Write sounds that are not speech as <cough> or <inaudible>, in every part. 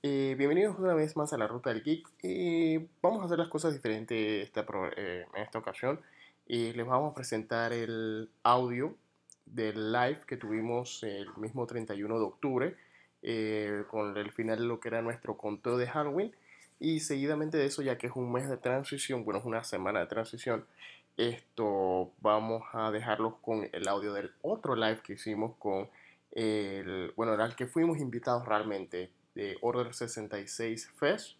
Y bienvenidos una vez más a la Ruta del Geek. Y vamos a hacer las cosas diferentes esta eh, en esta ocasión. Y les vamos a presentar el audio del live que tuvimos el mismo 31 de octubre. eh, con el final de lo que era nuestro conteo de Halloween. Y seguidamente de eso, ya que es un mes de transición, bueno, es una semana de transición, esto vamos a dejarlos con el audio del otro live que hicimos con el, bueno, el que fuimos invitados realmente de Order 66 Fest,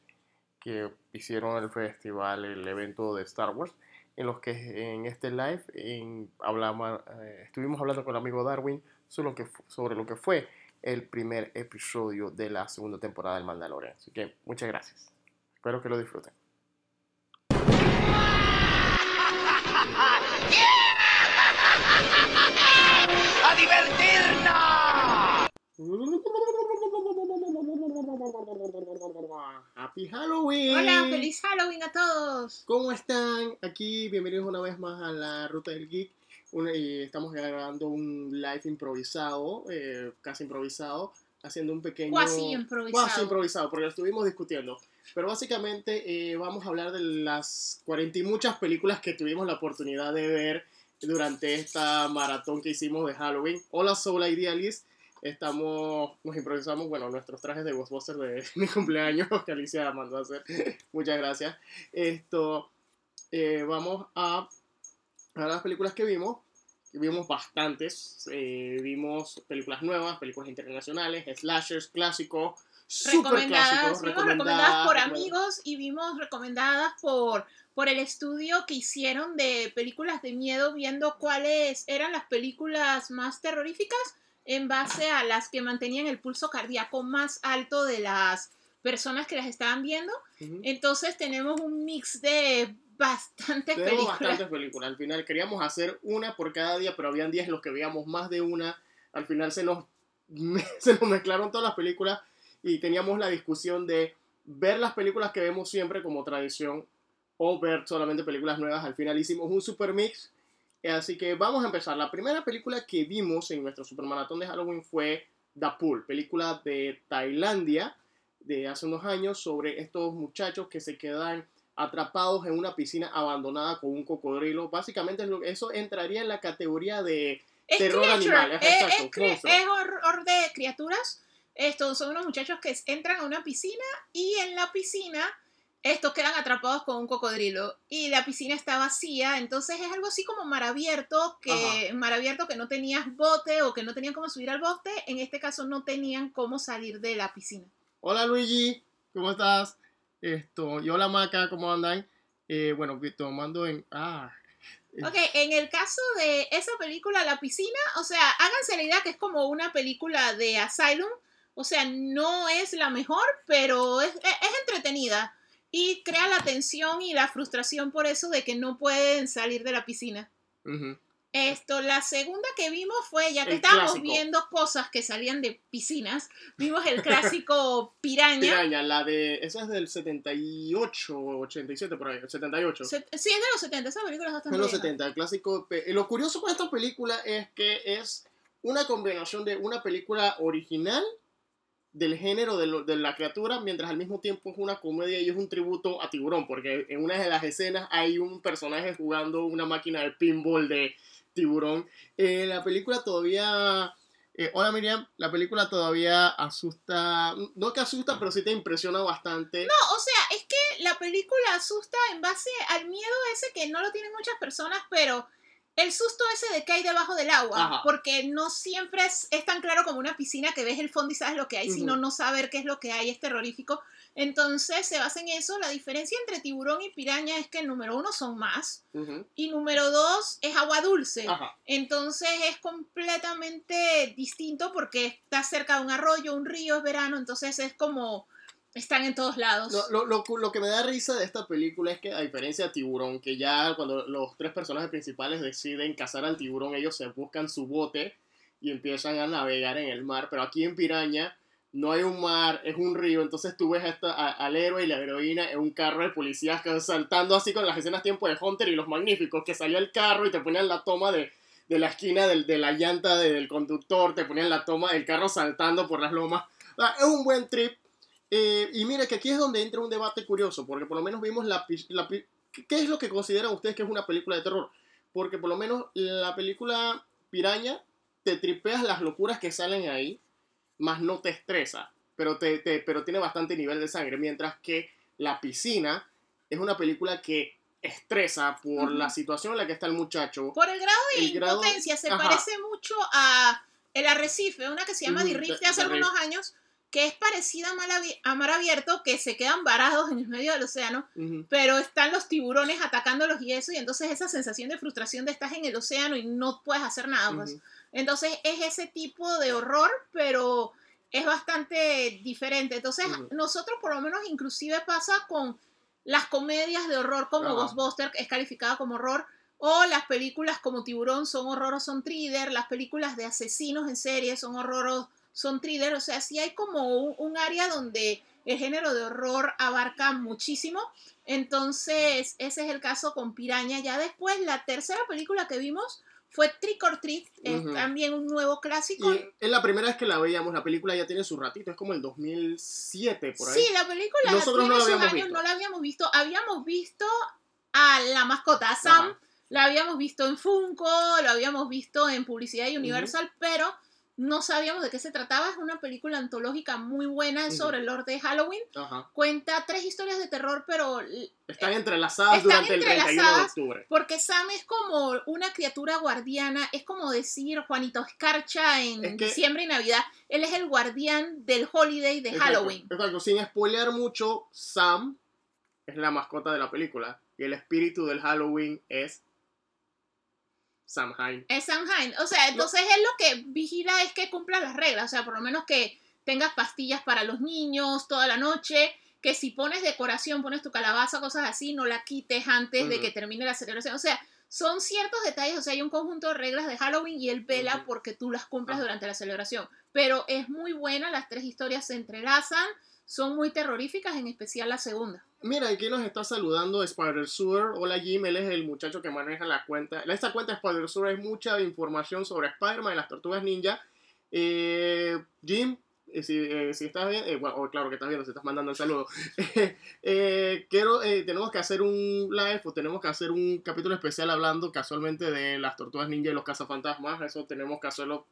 que hicieron el festival, el evento de Star Wars, en los que en este live en, hablamos, eh, estuvimos hablando con el amigo Darwin sobre lo, que, sobre lo que fue el primer episodio de la segunda temporada del Mandalorian. Así que muchas gracias. Espero que lo disfruten. ¡A divertirnos! <laughs> Happy Halloween. Hola, feliz Halloween a todos. ¿Cómo están? Aquí, bienvenidos una vez más a la Ruta del Geek. Y estamos grabando un live improvisado, eh, casi improvisado, haciendo un pequeño... Cuasi improvisado. Cuasi improvisado, porque lo estuvimos discutiendo. Pero básicamente eh, vamos a hablar de las 40 y muchas películas que tuvimos la oportunidad de ver durante esta maratón que hicimos de Halloween. Hola Soul Idealist. Estamos, nos improvisamos, bueno, nuestros trajes de Ghostbusters de <laughs> mi cumpleaños que Alicia mandó a hacer. <laughs> Muchas gracias. Esto, eh, vamos a, a las películas que vimos. Vimos bastantes. eh, vimos películas nuevas, películas internacionales, slashers clásicos, recomendadas, vimos recomendadas por amigos y vimos recomendadas por, por el estudio que hicieron de películas de miedo, viendo cuáles eran las películas más terroríficas en base a las que mantenían el pulso cardíaco más alto de las personas que las estaban viendo. Ujú. Entonces tenemos un mix de bastantes Tenemos películas. bastantes películas. Al final queríamos hacer una por cada día, pero habían días en los que veíamos más de una. Al final se nos, <laughs> se nos mezclaron todas las películas y teníamos la discusión de ver las películas que vemos siempre como tradición o ver solamente películas nuevas. Al final hicimos un super mix. Así que vamos a empezar. La primera película que vimos en nuestro super maratón de Halloween fue The Pool, película de Tailandia de hace unos años sobre estos muchachos que se quedan atrapados en una piscina abandonada con un cocodrilo. Básicamente eso entraría en la categoría de Es Terror animal, es es, exacto, es cre- monstruo. es horror de criaturas. Estos son unos muchachos que entran a una piscina y en la piscina estos quedan atrapados con un cocodrilo y la piscina está vacía, entonces es algo así como mar abierto, que mar abierto que no tenías bote o que no tenían cómo subir al bote, en este caso no tenían cómo salir de la piscina. Hola Luigi, ¿cómo estás? Esto, y hola Maca, ¿cómo andan? Eh, bueno, tomando en... Ah, <laughs> Ok, en el caso de esa película, La Piscina, o sea, háganse la idea que es como una película de Asylum, o sea, no es la mejor, pero es, es- es entretenida y crea la tensión y la frustración por eso de que no pueden salir de la piscina. ujú. Esto, la segunda que vimos fue, ya que El estábamos clásico. viendo cosas que salían de piscinas, vimos el clásico <laughs> Piraña. Piraña, la de... Esa es del 78, 87 por ahí, 78. Se- Sí, es de los 70, esa película es bastante En los vieja. 70, el clásico. pe- Lo curioso con esta película es que es una combinación de una película original del género de, lo- de la criatura, mientras al mismo tiempo es una comedia y es un tributo a Tiburón, porque en una de las escenas hay un personaje jugando una máquina de pinball de Tiburón. Eh, la película todavía... eh, hola Miriam, la película todavía asusta, no que asusta, pero sí te impresiona bastante. No, o sea, es que la película asusta en base al miedo ese que no lo tienen muchas personas, pero el susto ese de que hay debajo del agua, Ajá. porque no siempre es, es tan claro como una piscina que ves el fondo y sabes lo que hay, sino no saber qué es lo que hay es terrorífico. Entonces se basa en eso. La diferencia entre tiburón y piraña es que número uno son más Ujú. y número dos es agua dulce. Ajá. Entonces es completamente distinto porque está cerca de un arroyo, un río, es verano, entonces es como están en todos lados. Lo, lo, lo, lo que me da risa de esta película es que, a diferencia de Tiburón, que ya cuando los tres personajes principales deciden cazar al tiburón, ellos se buscan su bote y empiezan a navegar en el mar. Pero aquí en Piraña no hay un mar, es un río. Entonces tú ves esta- a- al héroe y la heroína en un carro de policías saltando así con las escenas tiempo de Hunter y los magníficos, que salió el carro y te ponían la toma de, de la esquina del- de la llanta de- del conductor, te ponían la toma del carro saltando por las lomas. Ah, es un buen trip. Eh, y mira que aquí es donde entra un debate curioso, porque por lo menos vimos la, la ¿Qué es lo que consideran ustedes que es una película de terror? Porque por lo menos la película Piraña te tripeas las locuras que salen ahí, más no te estresa, pero, te, te- pero tiene bastante nivel de sangre, mientras que La Piscina es una película que estresa por Ujú. la situación en la que está el muchacho. Por el grado de El grado- impotencia, se Ajá. parece mucho a El Arrecife, una que se llama The Reef The- de hace algunos años, que es parecida a Mar, Abi- a Mar Abierto, que se quedan varados en el medio del océano, pero están los tiburones atacándolos y eso, y entonces esa sensación de frustración de estás en el océano y no puedes hacer nada. Pues. Ujú. Entonces es ese tipo de horror, pero es bastante diferente. Entonces nosotros por lo menos inclusive pasa con las comedias de horror como Ajá. Ghostbuster, que es calificada como horror, o las películas como Tiburón son horror o son thriller, las películas de asesinos en serie son horror o son thriller, o sea, sí hay como un, un área donde el género de horror abarca muchísimo. Entonces, ese es el caso con Piraña. Ya después, la tercera película que vimos fue Trick or Treat, es Ujú. también un nuevo clásico. Y es la primera vez que la veíamos, la película ya tiene su ratito, es como el 2007 por ahí. Sí, la película Nosotros tiene no la sus años, visto. no la habíamos visto. Habíamos visto a la mascota, a Sam, Ajá. la habíamos visto en Funko, lo habíamos visto en Publicidad y Universal, pero no sabíamos de qué se trataba. Es una película antológica muy buena sobre el Lord de Halloween. Ajá. Cuenta tres historias de terror, pero Están entrelazadas Están durante el 31 de entrelazadas. octubre. Porque Sam es como una criatura guardiana, es como decir Juanito Escarcha en Es que- diciembre y Navidad. Él es el guardián del holiday de Exacto, Halloween. Exacto, sin spoilear mucho, Sam es la mascota de la película y el espíritu del Halloween es Samhain. Es Samhain. O sea, entonces él lo que vigila es que cumpla las reglas. O sea, por lo menos que tengas pastillas para los niños toda la noche. Que si pones decoración, pones tu calabaza, cosas así, no la quites antes de que termine la celebración. O sea, son ciertos detalles. O sea, hay un conjunto de reglas de Halloween y él vela porque tú las cumplas Ajá. durante la celebración. Pero es muy buena, las tres historias se entrelazan, son muy terroríficas, en especial la segunda. Mira, aquí nos está saludando Spider Sewer. Hola Jim, él es el muchacho que maneja la cuenta. Esta cuenta de Spider Sewer es mucha información sobre Spider-Man y las tortugas ninja. Eh, Jim, eh, si, eh, si estás bien, eh, bueno, oh, claro que estás viendo, si estás mandando el saludo. <laughs> Quiero, tenemos que hacer un live o tenemos que hacer un capítulo especial hablando casualmente de las tortugas ninja y los cazafantasmas. Eso tenemos que hacerlo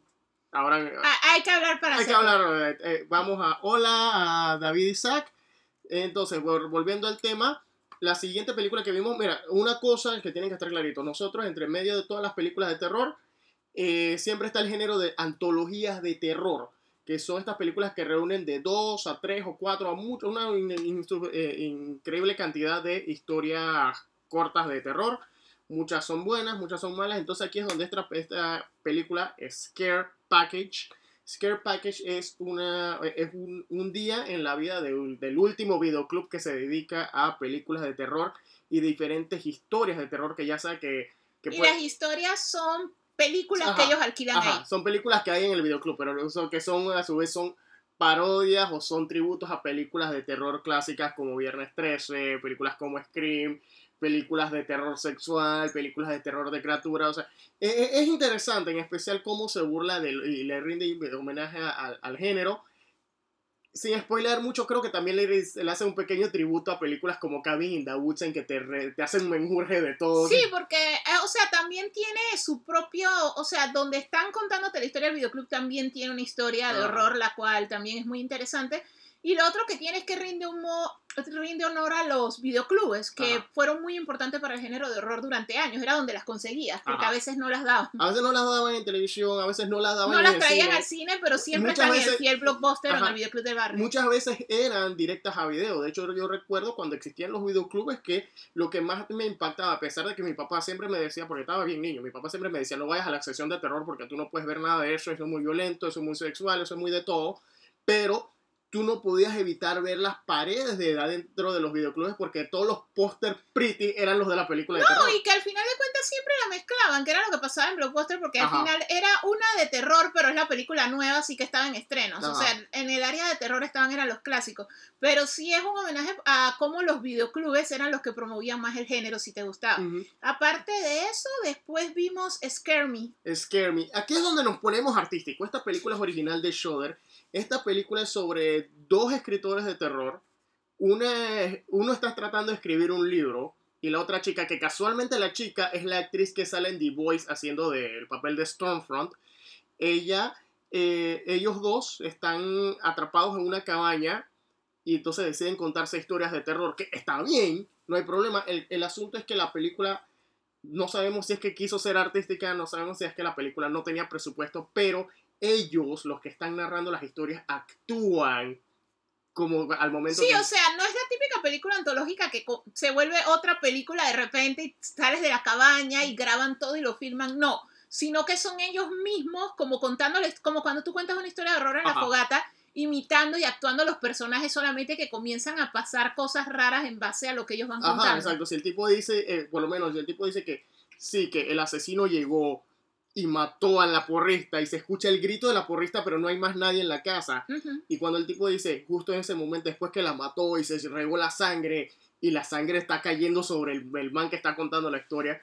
ahora. Ah, hay que hablar para Hay que hacerlo. hablar. eh, eh, vamos a hola a David Isaac. Entonces, vol- volviendo al tema, la siguiente película que vimos, mira, una cosa que tienen que estar clarito. Nosotros, entre medio de todas las películas de terror, eh, siempre está el género de antologías de terror, que son estas películas que reúnen de dos a tres o cuatro a mucho, una eh, increíble cantidad de historias cortas de terror. Muchas son buenas, muchas son malas. Entonces aquí es donde esta, esta película Scare Package. Scare Package es, una, es un, un día en la vida de del último videoclub que se dedica a películas de terror y diferentes historias de terror que ya sabe que, que Y puede- las historias son películas Ajá, que ellos alquilan Ajá, ahí. son películas que hay en el videoclub, pero son- que son a su vez son parodias o son tributos a películas de terror clásicas como Viernes 13, películas como Scream, películas de terror sexual, películas de terror de criaturas, o sea, e- e- es, interesante en especial cómo se burla del- y le rinde homenaje a- al- al género. Sin spoiler mucho, creo que también le, le hace un pequeño tributo a películas como Cabin in the Woods en que te, re- te hacen menjurje de todo. Sí, porque, eh, o sea, también tiene su propio, o sea, donde están contándote la historia del videoclub también tiene una historia de horror, la cual también es muy interesante. Y lo otro que tiene es que rinde, un mo- rinde honor a los videoclubes, que Ajá. fueron muy importantes para el género de horror durante años. Era donde las conseguías, porque Ajá. a veces no las daban. A veces no las daban en televisión, a veces no las daban No en las el traían cine. al cine, pero siempre Muchas están en el veces- fiel blockbuster o en Ajá. el videoclub del barrio. Muchas veces eran directas a video. De hecho, yo recuerdo cuando existían los videoclubes que lo que más me impactaba, a pesar de que mi papá siempre me decía, porque estaba bien niño, mi papá siempre me decía, no vayas a la sección de terror porque tú no puedes ver nada de eso, eso es muy violento, eso es muy sexual, eso es muy de todo. Pero tú no podías evitar ver las paredes de adentro de los videoclubes porque todos los póster pretty eran los de la película de No, terror. y que al final de cuentas siempre la mezclaban, que era lo que pasaba en Blockbuster, porque Ajá. al final era una de terror, pero es la película nueva, así que estaba en estrenos. O Ajá. sea, en el área de terror estaban eran los clásicos. Pero sí es un homenaje a cómo los videoclubes eran los que promovían más el género, si te gustaba. Ujú. Aparte de eso, después vimos Scare Me. Scare Me. Aquí es donde nos ponemos artístico. Esta película es original de Shudder. Esta película es sobre dos escritores de terror. Uno está tratando de escribir un libro y la otra chica, que casualmente la chica es la actriz que sale en The Voice haciendo el papel de Stormfront. Ella, eh, ellos dos están atrapados en una cabaña y entonces deciden contarse historias de terror, que está bien, no hay problema. El asunto es que la película no sabemos si es que quiso ser artística, no sabemos si es que la película no tenía presupuesto, pero ellos, los que están narrando las historias, actúan como al momento Sí, que... o sea, no es la típica película antológica que se vuelve otra película de repente y sales de la cabaña y graban todo y lo filman. No, sino que son ellos mismos como contándoles, como cuando tú cuentas una historia de horror en la Ajá. fogata, imitando y actuando los personajes solamente que comienzan a pasar cosas raras en base a lo que ellos van Ajá, contando. exacto. Si el tipo dice, eh, por lo menos, si el tipo dice que sí, que el asesino llegó y mató a la porrista y se escucha el grito de la porrista, pero no hay más nadie en la casa. Y cuando el tipo dice, justo en ese momento, después que la mató y se regó la sangre y la sangre está cayendo sobre el, el man que está contando la historia,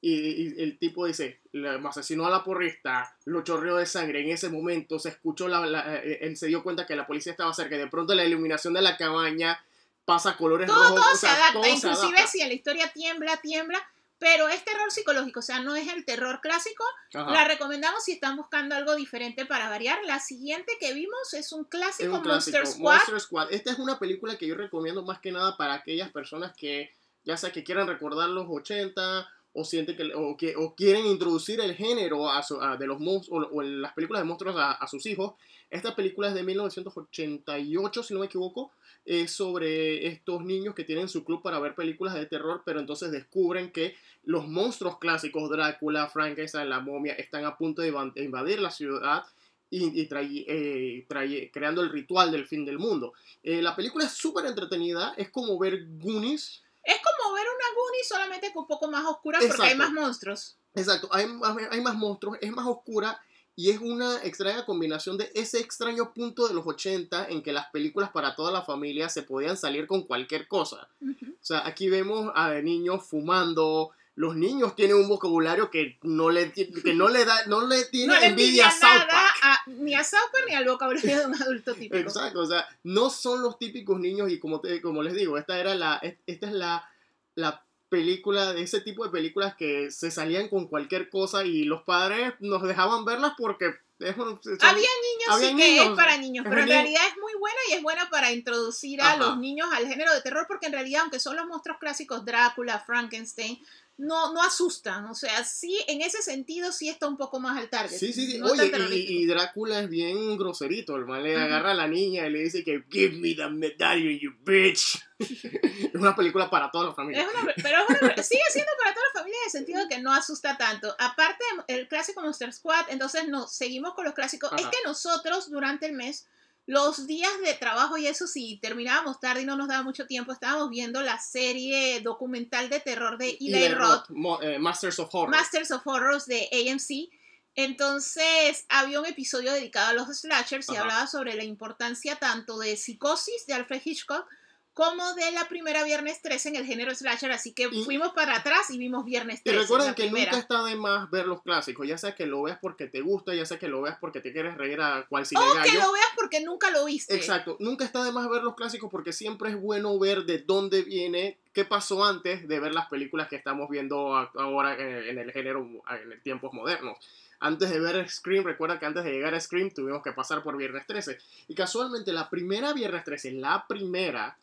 y, y el tipo dice, asesinó a la porrista, lo chorreó de sangre, en ese momento se escuchó, la, la- eh, él se dio cuenta que la policía estaba cerca, y de pronto la iluminación de la cabaña pasa colores Todo, rojos, todo o se adapta, todo se inclusive adapta. si la historia tiembla, tiembla, pero es terror psicológico, o sea, no es el terror clásico, Ajá. La recomendamos si están buscando algo diferente para variar. La siguiente que vimos es un Es clásico, un clásico, Monster Squad. Monster Squad. Esta es una película que yo recomiendo más que nada para aquellas personas que, ya sea que quieran recordar los 80 o sienten que, o, que, o quieren introducir el género de los monstruos o, las películas de monstruos a, sus hijos. Esta película es de 1988, si no me equivoco. Es sobre estos niños que tienen su club para ver películas de terror, pero entonces descubren que los monstruos clásicos, Drácula, Frankenstein, la momia, están a punto de inva- de invadir la ciudad y, eh, creando el ritual del fin del mundo. Eh, la película es súper entretenida, es como ver Goonies. Es como ver una Goonies solamente que un poco más oscura porque hay más monstruos. Exacto, hay, más- hay más monstruos, es más oscura y es una extraña combinación de ese extraño punto de los 80 en que las películas para toda la familia se podían salir con cualquier cosa. O sea, aquí vemos a niños fumando. Los niños tienen un vocabulario que no le, que no le da, no le <laughs> tiene No envidia a South Park. a- ni a South Park ni al vocabulario de un adulto <laughs> típico. Exacto, o sea, no son los típicos niños y como, te, como les digo, esta era la, es- esta es la, la película, de ese tipo de películas que se salían con cualquier cosa y los padres nos dejaban verlas porque es un- son- Había niños había sí que niños, es para niños, es pero en realidad es muy buena y es buena para introducir a Ajá. los niños al género de terror porque en realidad aunque son los monstruos clásicos Drácula, Frankenstein, no, no asustan, o sea, sí, en ese sentido sí está un poco más al target. Sí, sí, sí. no Oye, y, y Drácula es bien groserito. El man le agarra a la niña y le dice que give me the medallion, you bitch. <laughs> es una película para toda la familia. Es una- pero es una- sigue siendo para toda la familia en el sentido de que no asusta tanto. Aparte el clásico Monster Squad, entonces nos seguimos con los clásicos. Es que nosotros durante el mes, los días de trabajo y eso, si terminábamos tarde y no nos daba mucho tiempo, estábamos viendo la serie documental de terror de Eli Roth, Roth, eh, Masters of Horror. Masters of Horrors de AMC. Entonces había un episodio dedicado a los slashers y Ajá. hablaba sobre la importancia tanto de Psicosis de Alfred Hitchcock como de la primera Viernes 13 en el género slasher, así que Y- fuimos para atrás y vimos Viernes Y 13. recuerden la que primera. nunca está de más ver los clásicos, ya sea que lo veas porque te gusta, ya sea que lo veas porque te quieres reír a cual cine O que lo veas porque nunca lo viste. Exacto, nunca está de más ver los clásicos porque siempre es bueno ver de dónde viene, qué pasó antes de ver las películas que estamos viendo ahora en, en el género, en tiempos modernos. Antes de ver Scream, recuerda que antes de llegar a Scream tuvimos que pasar por Viernes 13. Y casualmente la primera Viernes 13, la primera,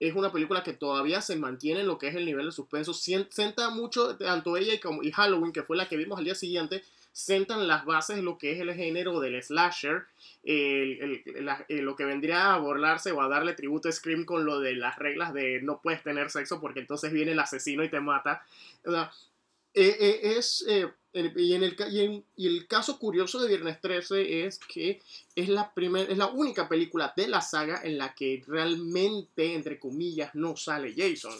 es una película que todavía se mantiene en lo que es el nivel de suspenso. Senta mucho, tanto ella y, como, y Halloween, que fue la que vimos al día siguiente, sentan las bases de lo que es el género del slasher, eh, lo que vendría a burlarse o a darle tributo a Scream con lo de las reglas de no puedes tener sexo porque entonces viene el asesino y te mata. Eh, eh, es, y el caso curioso de Viernes 13 es que es la, primer, es la única película de la saga en la que realmente, entre comillas, no sale Jason.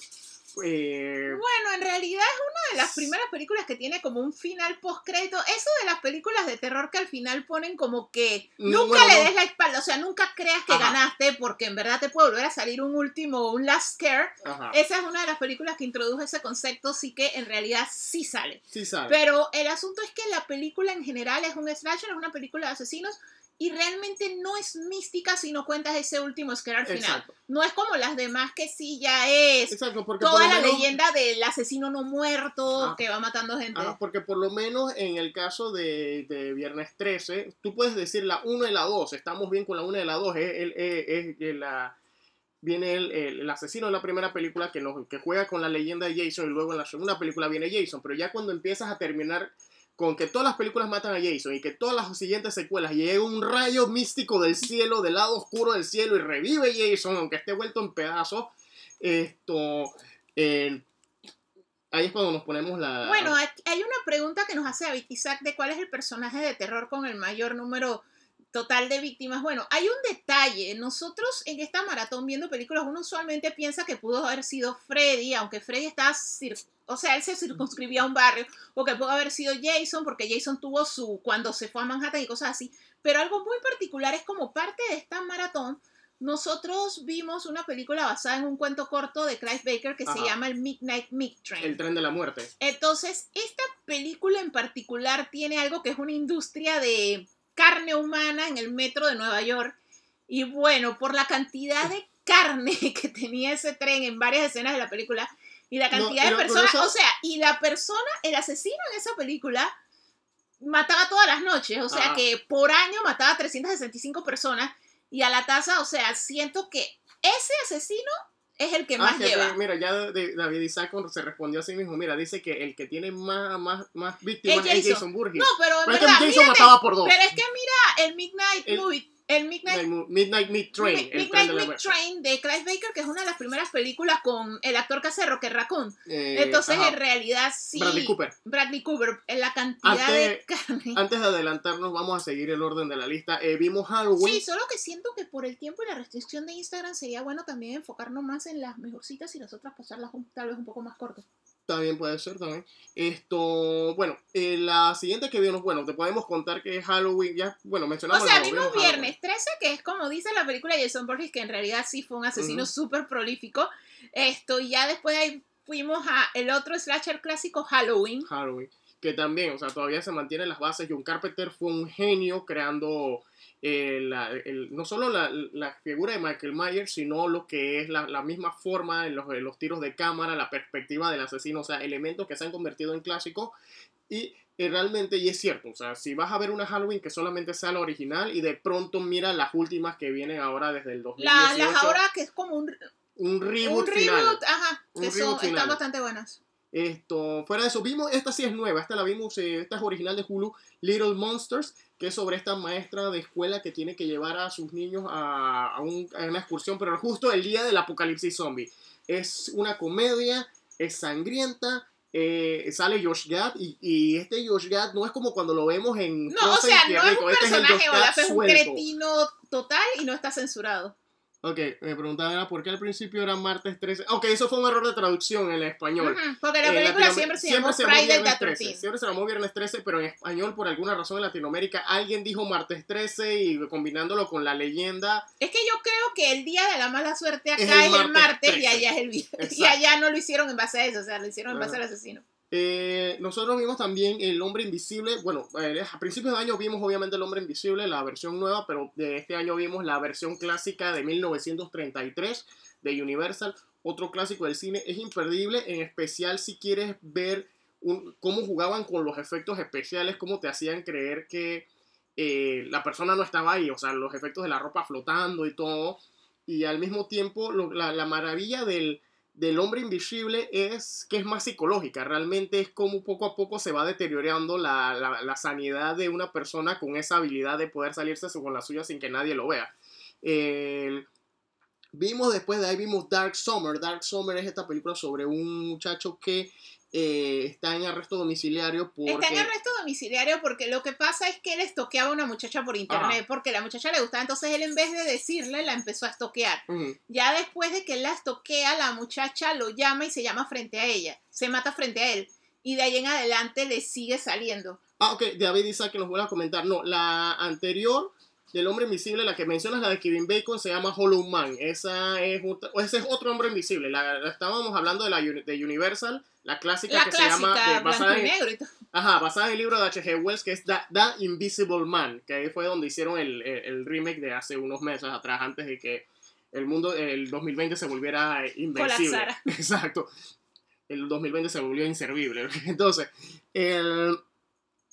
Eh, Bueno, en realidad es una de las primeras películas que tiene como un final post-crédito. Eso de las películas de terror que al final ponen como que Mm, nunca bueno, le des la espalda, o sea, nunca creas que Ajá. ganaste porque en verdad te puede volver a salir un último, un last scare. ajá, Esa es una de las películas que introdujo ese concepto, sí que en realidad sí sale. sí sale. Pero el asunto es que la película en general es un slasher, es una película de asesinos y realmente no es mística si no cuentas ese último scare al final. Exacto. No es como las demás que sí ya es Exacto, porque por toda la menos- leyenda del asesino no muerto que va matando gente. Ajá, porque por lo menos en el caso de, de Viernes 13, tú puedes decir la 1 y la 2, estamos bien con la 1 y la 2, es, es- es- es la, viene el, el- el asesino de la primera película que, nos, que juega con la leyenda de Jason y luego en la segunda película viene Jason, pero ya cuando empiezas a terminar con que todas las películas matan a Jason y que todas las siguientes secuelas llega un rayo místico del cielo, del lado oscuro del cielo y revive Jason, aunque esté vuelto en pedazos, esto... ahí es cuando nos ponemos la... Bueno, hay una pregunta que nos hace David Isaac de cuál es el personaje de terror con el mayor número total de víctimas. Bueno, hay un detalle. Nosotros en esta maratón viendo películas, uno usualmente piensa que pudo haber sido Freddy, aunque Freddy está, o sea, él se circunscribía a un barrio, o que pudo haber sido Jason, porque Jason tuvo su, cuando se fue a Manhattan y cosas así. Pero algo muy particular es como parte de esta maratón, nosotros vimos una película basada en un cuento corto de Clive Baker que se llama el Midnight Meat Train. El tren de la muerte. Entonces, esta película en particular tiene algo que es una industria de carne humana en el metro de Nueva York. Y bueno, por la cantidad de carne <laughs> que tenía ese tren en varias escenas de la película y la cantidad de personas, eso- o sea, y la persona, el asesino en esa película mataba todas las noches, o sea Ajá. que por año mataba 365 personas y a la tasa, o sea, siento que ese asesino es el que Ah, más que, lleva. mira, ya David Isaac se respondió a sí mismo. Mira, dice que el que tiene más, más, más víctimas Es Jason. Jason Burgess. No, pero Pero es que verdad, Jason mírate, mataba por dos. Pero es que mira el Midnight El- Movie, el Midnight, Midnight Meat Train. El Midnight de muerte. Train de Clive Baker, que es una de las primeras películas con el actor que es Raccoon. Eh, Entonces, ajá. en realidad, sí. Bradley Cooper. Bradley Cooper, en la cantidad de Antes- <laughs> carne. Antes de adelantarnos, vamos a seguir el orden de la lista. Eh, vimos Halloween. Sí, solo que siento que por el tiempo y la restricción de Instagram sería bueno también enfocarnos más en las mejorcitas y las otras pasarlas un- tal vez un poco más cortas. También puede ser, también. Esto, bueno, eh, la siguiente que vimos, bueno, te podemos contar que es Halloween. Ya, bueno, O mencionamos. sea, no, vimos. Viernes 13, que es como dice la película de Jason Borges, que en realidad sí fue un asesino Ujú. súper prolífico. Esto, y ya después de ahí fuimos a el otro slasher clásico, Halloween. Halloween. Que también, o sea, todavía se mantienen las bases. John Carpenter fue un genio creando eh, la- el- no solo la, la figura de Michael Myers, sino lo que es la, la misma forma en los, en los tiros de cámara, la perspectiva del asesino, o sea, elementos que se han convertido en clásicos. Y eh, realmente, y es cierto, o sea, si vas a ver una Halloween que solamente sea la original y de pronto mira las últimas que vienen ahora desde el La, 2018, las ahora que es como un, un reboot, un final. reboot, ajá, que son, final. están bastante buenas. Esto, fuera de eso, vimos, esta sí es nueva, esta la vimos, eh, esta es original de Hulu, Little Monsters, que es sobre esta maestra de escuela que tiene que llevar a sus niños a, a un- a una excursión, pero justo el día del apocalipsis zombie. Es una comedia, es sangrienta, eh, sale Josh Gad y, y este Josh Gad no es como cuando lo vemos en No, o sea, no es un este es el personaje Josh Gad Olaf, es un cretino total y no está censurado. Ok, me preguntaban por qué al principio era martes 13. Ok, eso fue un error de traducción en español. Ujú, Porque la Eh, película siempre se llamó llamó Friday Viernes the 13, 13th. Siempre se llamó Viernes 13, pero en español, por alguna razón en Latinoamérica, alguien dijo martes 13 y combinándolo con la leyenda. Es que yo creo que el día de la mala suerte acá Es es el el martes martes, y 13. allá es el viernes. <laughs> Y allá no lo hicieron en base a eso, o sea, lo hicieron en base Ajá. al asesino. Eh, nosotros vimos también El Hombre Invisible. Bueno, eh, a principios de año vimos obviamente El Hombre Invisible, la versión nueva, pero de este año vimos la versión clásica de 1933 de Universal. Otro clásico del cine. Es imperdible, en especial si quieres ver cómo jugaban con los efectos especiales, cómo te hacían creer que eh, la persona no estaba ahí, o sea, los efectos de la ropa flotando y todo. Y al mismo tiempo, la maravilla del, del hombre invisible es que es más psicológica. Realmente es como poco a poco se va deteriorando la, la- sanidad de una persona con esa habilidad de poder salirse con la suya sin que nadie lo vea. Vimos después de ahí, vimos Dark Summer. Dark Summer es esta película sobre un muchacho que eh, está en arresto domiciliario porque... Está en arresto domiciliario porque lo que pasa es que él estoqueaba a una muchacha por internet, Ajá. porque la muchacha le gustaba, entonces él en vez de decirle, la empezó a estoquear. Ujú. Ya después de que él la estoquea, la muchacha lo llama y se llama frente a ella, se mata frente a él. Y de ahí en adelante le sigue saliendo. Ah, ok, David Isaac que nos vuelve a comentar. No, la anterior del hombre invisible, la que mencionas, la de Kevin Bacon, se llama Hollow Man. Esa es ese es otro hombre invisible. La, la- estábamos hablando de la de Universal, la clásica La que se llama clásica, de- basada, en, negro y todo. ajá, basada en el libro de H.G. Wells, que es The, The Invisible Man, que ahí fue donde hicieron el, el- el remake de hace unos meses atrás, antes de que el mundo, el 2020 se volviera eh, invencible. Colapsara. <laughs> Exacto. El 2020 se volvió inservible. <laughs> Entonces, el,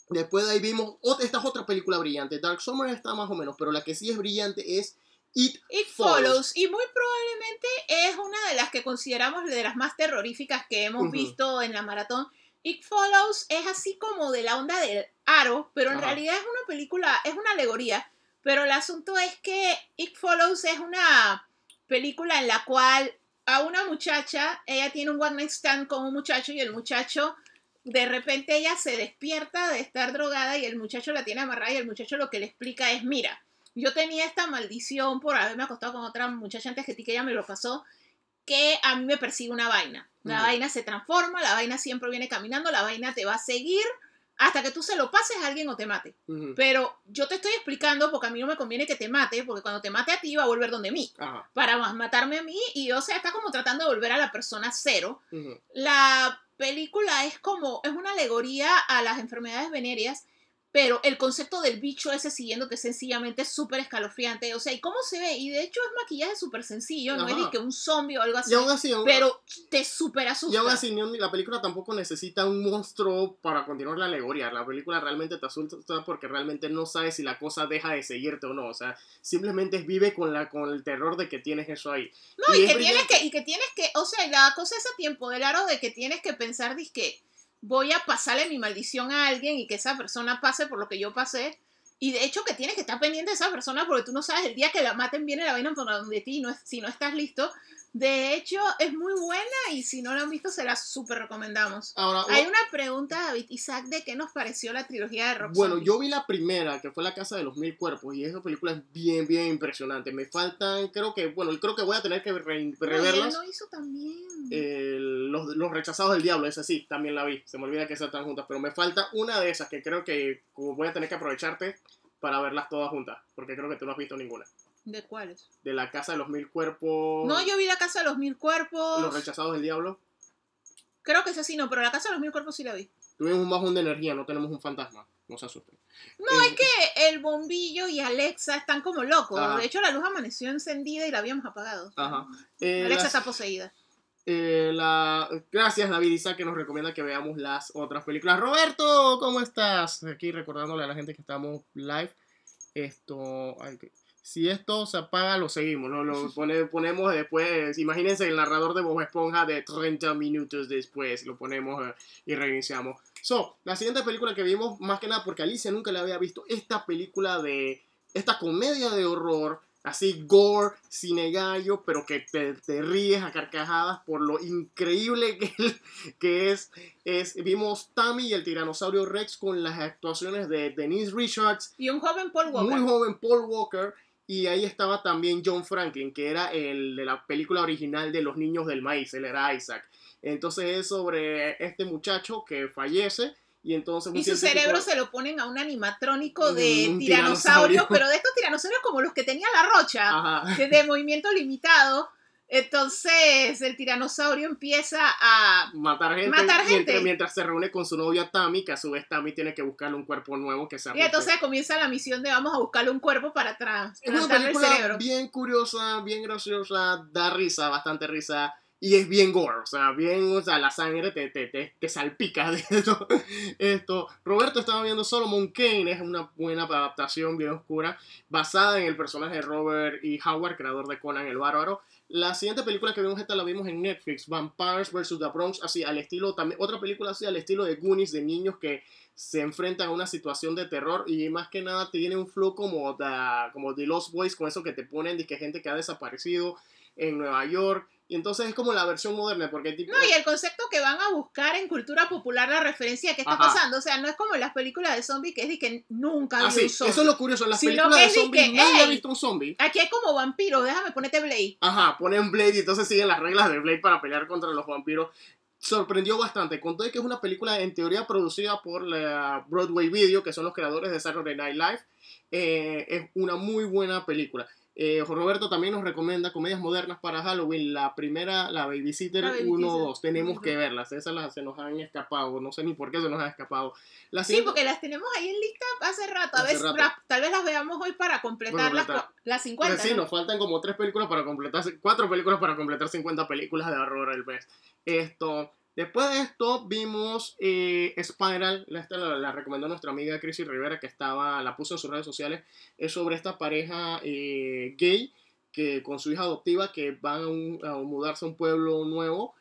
Después de ahí vimos, esta es otra película brillante. Dark Summer está más o menos, pero la que sí es brillante es It, It Follows. Follows. Y muy probablemente es una de las que consideramos de las más terroríficas que hemos visto en la maratón. It Follows es así como de la onda del aro, pero en Ajá. realidad es una película, es una alegoría. Pero el asunto es que It Follows es una película en la cual a una muchacha, ella tiene un one night stand con un muchacho y el muchacho de repente ella se despierta de estar drogada y el muchacho la tiene amarrada y el muchacho lo que le explica es, mira, yo tenía esta maldición por haberme acostado con otra muchacha antes que ti, que ella me lo pasó, que a mí me persigue una vaina. La vaina se transforma, la vaina siempre viene caminando, la vaina te va a seguir hasta que tú se lo pases a alguien o te mate. Pero yo te estoy explicando porque a mí no me conviene que te mate, porque cuando te mate a ti va a volver donde mí, Ajá. para ma- matarme a mí y o sea, está como tratando de volver a la persona cero la película es como, es una alegoría a las enfermedades venéreas, pero el concepto del bicho ese siguiéndote es sencillamente súper escalofriante. O sea, ¿y cómo se ve? Y de hecho es maquillaje súper sencillo, no es de que un zombie o algo así, Y aún así, aún- pero te súper asusta. y aún así, la película tampoco necesita un monstruo para continuar la alegoría. La película realmente te asusta porque realmente no sabes si la cosa deja de seguirte o no. O sea, simplemente vive con, la, con el terror de que tienes eso ahí. No, Y y, es que tienes que, y que tienes que, o sea, la cosa es a tiempo del aro de que tienes que pensar, que voy a pasarle mi maldición a alguien y que esa persona pase por lo que yo pasé. Y de hecho que tienes que estar pendiente de esa persona porque tú no sabes el día que la maten viene la vaina por donde ti, no es, si no estás listo. De hecho, es muy buena y si no la han visto, se la súper recomendamos. Ahora, Hay una pregunta, David Isaac, de qué nos pareció la trilogía de Rob Bueno, Zombie. yo vi la primera, que fue La Casa de los Mil Cuerpos, y esa película es bien, bien impresionante. Me faltan, creo que, bueno, creo que voy a tener que re- No, y él reverlas. lo hizo también. El- los, los rechazados del diablo, esa sí, también la vi. Se me olvida que esas están juntas, pero me falta una de esas que creo que voy a tener que aprovecharte para verlas todas juntas, porque creo que tú no has visto ninguna. ¿De cuáles? De La Casa de los Mil Cuerpos, No, yo vi la casa de los mil cuerpos. Los rechazados del diablo. Creo que es así, no, pero la casa de los mil cuerpos sí la vi. Tuvimos un bajón de energía, no tenemos un fantasma, no se asusten. No, Eh, es que el bombillo y Alexa están como locos. Ajá. De hecho, la luz amaneció encendida y la habíamos apagado. Ajá. Eh, Alexa las- está poseída. Eh, la... Gracias David Isaac que nos recomienda que veamos las otras películas. Roberto, ¿cómo estás? Aquí recordándole a la gente que estamos live. Esto, si esto se apaga, lo seguimos, ¿no? Lo <laughs> pone- ponemos después, imagínense el narrador de Bob Esponja de 30 minutos después, lo ponemos eh, y reiniciamos. So, la siguiente película que vimos, más que nada porque Alicia nunca la había visto, esta película de, esta comedia de horror, así gore, cine gallo, pero que te, te ríes a carcajadas por lo increíble que, <laughs> que es, es. Vimos Tammy y el tiranosaurio Rex con las actuaciones de Denise Richards, Y un joven Paul Walker. muy joven Paul Walker Y ahí estaba también John Franklin, que era el de la película original de Los Niños del Maíz, él era Isaac. Entonces es sobre este muchacho que fallece y entonces... Y su científico- cerebro se lo ponen a un animatrónico de tiranosaurio, pero de estos tiranosaurios como los que tenía la rocha, Ajá. que de movimiento limitado. Entonces el tiranosaurio empieza a... matar gente, Matar gente. Mientras, mientras se reúne con su novia Tammy, que a su vez Tammy tiene que buscarle un cuerpo nuevo que se Y entonces comienza la misión de vamos a buscarle un cuerpo para Es una trasplantarle el película cerebro. bien curiosa, bien graciosa, da risa, bastante risa. Y es bien gore, o sea, bien, o sea, la sangre te, te, te, salpica de <laughs> esto. esto. Roberto estaba viendo Solomon Kane, es una buena adaptación bien oscura, basada en el personaje de Robert E. Howard, creador de Conan el Bárbaro. La siguiente película que vimos, esta la vimos en Netflix, Vampires vs. The Bronx, así al estilo, también, otra película así al estilo de Goonies, de niños que se enfrentan a una situación de terror y más que nada tiene un flow como, da- como The Lost Boys, con eso que te ponen de que gente que ha desaparecido en Nueva York. Y entonces es como la versión moderna, porque tipo... No, y el concepto que van a buscar en cultura popular la referencia que está Ajá. pasando. O sea, no es como en las películas de zombies que es de que nunca Ah, vi sí, un zombie. eso es lo curioso, en las Sino películas de es de zombies nadie ha visto un zombie. Aquí hay como vampiros, déjame ponerte Blade. Ajá, ponen Blade y entonces siguen las reglas de Blade para pelear contra los vampiros. Sorprendió bastante. Con todo y que es una película en teoría producida por la Broadway Video, que son los creadores de Saturday Night Live. eh, es una muy buena película. Eh, Roberto también nos recomienda comedias modernas para Halloween. La primera, la Babysitter La 1 Babysitter. 2. Tenemos que verlas. Esas las, se nos han escapado. No sé ni por qué se nos han escapado. La Sí, siguiente- porque las tenemos ahí en lista hace rato. A Hace veces rato. la- tal vez las veamos hoy para completar las, las 50. Sí, ¿no? nos faltan como tres películas para completar, cuatro películas para completar 50 películas de horror al mes. Esto, después de esto vimos eh, Spiral, esta la, recomendó nuestra amiga Chrissy Rivera que estaba, la puso en sus redes sociales, es sobre esta pareja eh, gay que con su hija adoptiva que van a, mudarse a un pueblo nuevo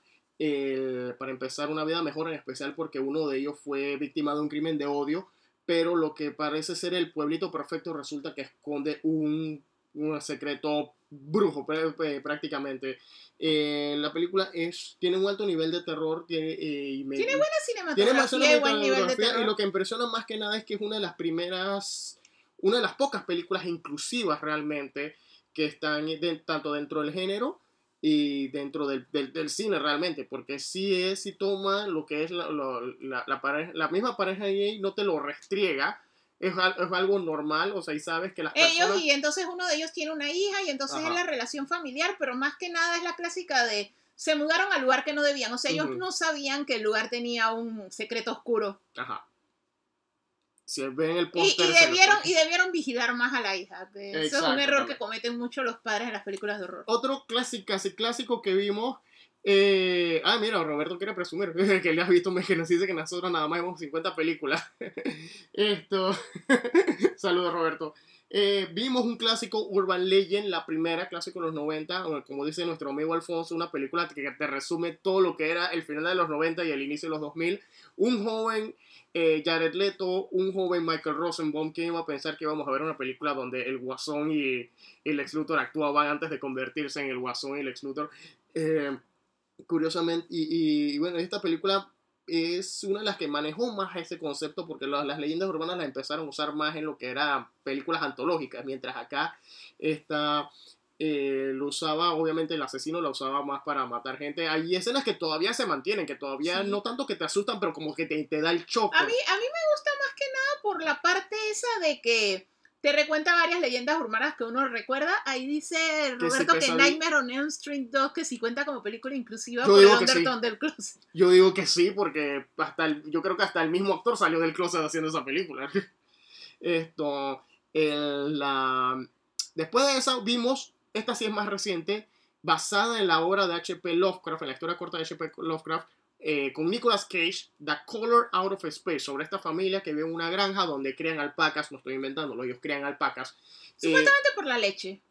para empezar una vida mejor, en especial porque uno de ellos fue víctima de un crimen de odio, pero lo que parece ser el pueblito perfecto resulta que esconde un, un secreto brujo prá- prácticamente. Eh, la película es, tiene un alto nivel de terror, tiene, eh, y me- Tiene buena tiene más cinematografía y buen nivel de terror. y lo que impresiona más que nada es que es una de las primeras, una de las pocas películas inclusivas realmente que están de- tanto dentro del género y dentro del, del- del cine realmente, porque sí es, si toma lo que es la, la pareja, la misma pareja gay, no te lo restriega, es, es algo normal, o sea, y sabes que las Ellos personas... y entonces uno de ellos tiene una hija y entonces Ajá. es la relación familiar, pero más que nada es la clásica de se mudaron al lugar que no debían, o sea, ellos no sabían que el lugar tenía un secreto oscuro Ajá. Si ven el y, póster... y debieron y debieron vigilar más a la hija. que Eso es un error también. que cometen mucho los padres en las películas de horror. Otro clásico, casi clásico que vimos. Eh, ah, mira, Roberto quiere presumir <laughs> que le has visto, que nos dice que nosotros nada más vemos 50 películas. <laughs> Esto. <laughs> Saludos, Roberto. Eh, vimos un clásico Urban Legend, la primera, clásico de los 90, o como dice nuestro amigo Alfonso, una película que te resume todo lo que era el final de los 90 y el inicio de los 2000. Un joven eh, Jared Leto, un joven Michael Rosenbaum, ¿quién iba a pensar que íbamos a ver una película donde el Guasón y el Lex Luthor actuaban antes de convertirse en el Guasón y el Lex Luthor? Eh, curiosamente, y, y- y bueno, esta película es una de las que manejó más ese concepto porque la- las leyendas urbanas las empezaron a usar más en lo que eran películas antológicas, mientras acá esta, eh, lo usaba, obviamente el asesino la usaba más para matar gente. Hay escenas que todavía se mantienen, que todavía Sí. no tanto que te asustan, pero como que te, te da el choque. A mí, a mí me gusta más que nada por la parte esa de que te recuenta varias leyendas urbanas que uno recuerda. Ahí dice Roberto que Nightmare on Elm Street 2 que si cuenta como película inclusiva Yo por el digo sí. Del Closet. Yo digo que sí, porque hasta el- yo creo que hasta el mismo actor salió del closet haciendo esa película. <laughs> Esto, el, la, después de esa vimos, esta sí es más reciente, basada en la obra de H.P. Lovecraft, en la historia corta de H.P. Lovecraft, eh, con Nicolas Cage, The Color Out of Space, sobre esta familia que vive en una granja donde crían alpacas, no estoy inventándolo, ellos crían alpacas. Eh, Supuestamente por la leche.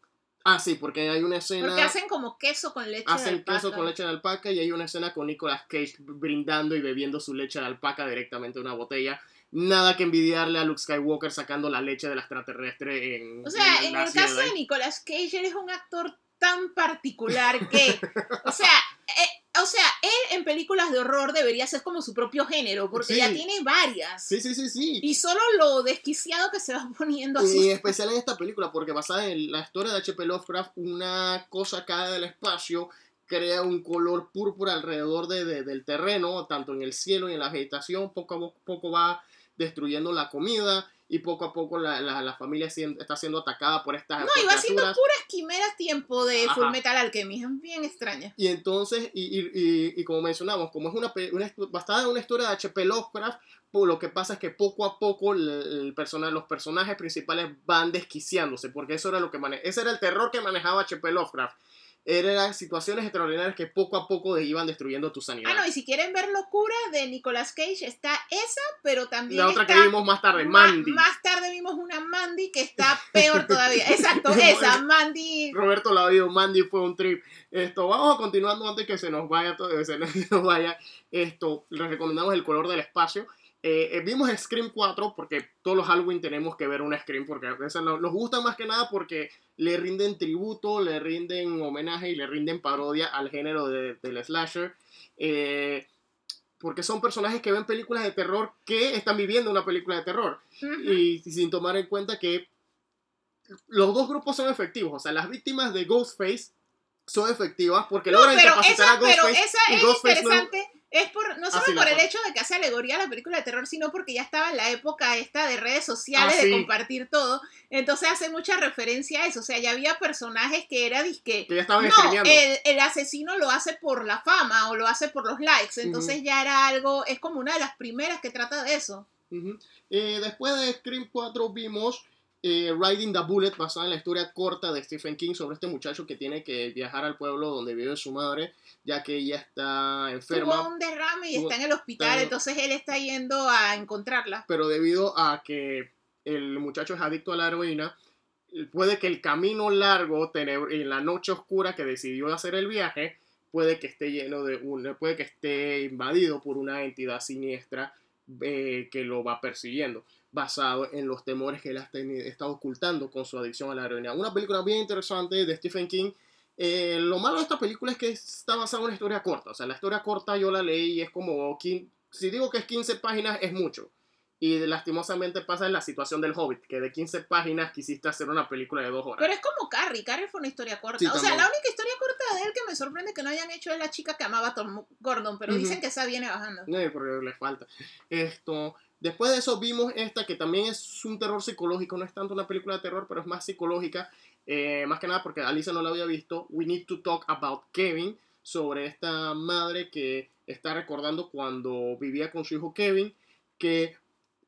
ah, sí, porque hay una escena... Porque hacen como queso con leche de Hacen queso alpaca. con leche de alpaca y hay una escena con Nicolas Cage brindando y bebiendo su leche de alpaca directamente de una botella. Nada que envidiarle a Luke Skywalker sacando la leche del extraterrestre en. O sea, en en el caso de Nicolas Cage, él es un actor tan particular que, o sea, <laughs> eh, o sea, él películas de horror debería ser como su propio género, porque Sí. ya tiene varias. Sí, sí, sí, sí. Y solo lo desquiciado que se va <laughs> poniendo Y así. en especial en esta película, porque basada en la historia de H.P. Lovecraft, una cosa cae del espacio, crea un color púrpura alrededor de, de- del terreno, tanto en el cielo y en la vegetación, poco a po- poco va destruyendo la comida y poco a poco la, la- la familia está siendo atacada por estas No, iba criaturas. puras quimeras tiempo de. Full Metal Alchemy. Es bien extraña. Y entonces, y, y- y- y como mencionamos, como es una, una en una historia de H.P. Lovecraft, pues lo que pasa es que poco a poco el, el persona- los personajes principales van desquiciándose, porque eso era lo que mane- ese era el terror que manejaba H.P. Lovecraft. Eran situaciones extraordinarias que poco a poco iban destruyendo tu sanidad. Ah, no, y si quieren ver locura de Nicolas Cage, está esa, pero también la otra está que vimos más tarde, ma- Mandy. Más tarde vimos una Mandy que está peor <laughs> todavía. Exacto, esa, Mandy. Roberto la vio, Mandy fue un trip. Esto, vamos continuando antes que se nos vaya se nos <laughs> vaya. Esto, les recomendamos el color del espacio. Eh, eh, vimos Scream 4 porque todos los Halloween tenemos que ver una Scream porque no- nos gusta más que nada porque le rinden tributo, le rinden homenaje y le rinden parodia al género de- del slasher. Eh, porque son personajes que ven películas de terror que están viviendo una película de terror y sin tomar en cuenta que los dos grupos son efectivos. O sea, las víctimas de Ghostface son efectivas porque No, logran incapacitar a Ghostface. pero esa y es Ghostface no- interesante. Es por, no solo por el hecho de que hace alegoría a la película de terror, sino porque ya estaba en la época esta de redes sociales, Ah, de sí. compartir todo. Entonces hace mucha referencia a eso. O sea, ya había personajes que era disque. que ya estaban No, el, el asesino lo hace por la fama o lo hace por los likes. Entonces ya era algo, es como una de las primeras que trata de eso. Eh, después de Scream 4 vimos eh, Riding the Bullet, basada en la historia corta de Stephen King sobre este muchacho que tiene que viajar al pueblo donde vive su madre, ya que ella está Tuvo enferma, un derrame y Tuvo- está en el hospital, está- entonces él está yendo a encontrarla. pero debido a que el muchacho es adicto a la heroína, puede que el camino largo, en la noche oscura que decidió hacer el viaje, puede que esté lleno de un, puede que esté invadido por una entidad siniestra eh, que lo va persiguiendo, basado en los temores que él ha está ocultando con su adicción a la heroína. Una película bien interesante de Stephen King. Eh, lo malo de esta película es que está basada en una historia corta. O sea, la historia corta yo la leí y es como, si digo que es 15 páginas, es mucho. Y lastimosamente pasa en la situación del Hobbit, que de 15 páginas quisiste hacer una película de dos horas. Pero es como Carrie, Carrie fue una historia corta. Sí, o sea, la única historia corta de él que me sorprende que no hayan hecho es la chica que amaba a Tom Gordon, pero dicen que esa viene bajando. No, porque le falta. Esto, después de eso vimos esta que también es un terror psicológico, no es tanto una película de terror, pero es más psicológica, eh, más que nada porque Alicia no la había visto. We Need to Talk About Kevin, sobre esta madre que está recordando cuando vivía con su hijo Kevin, que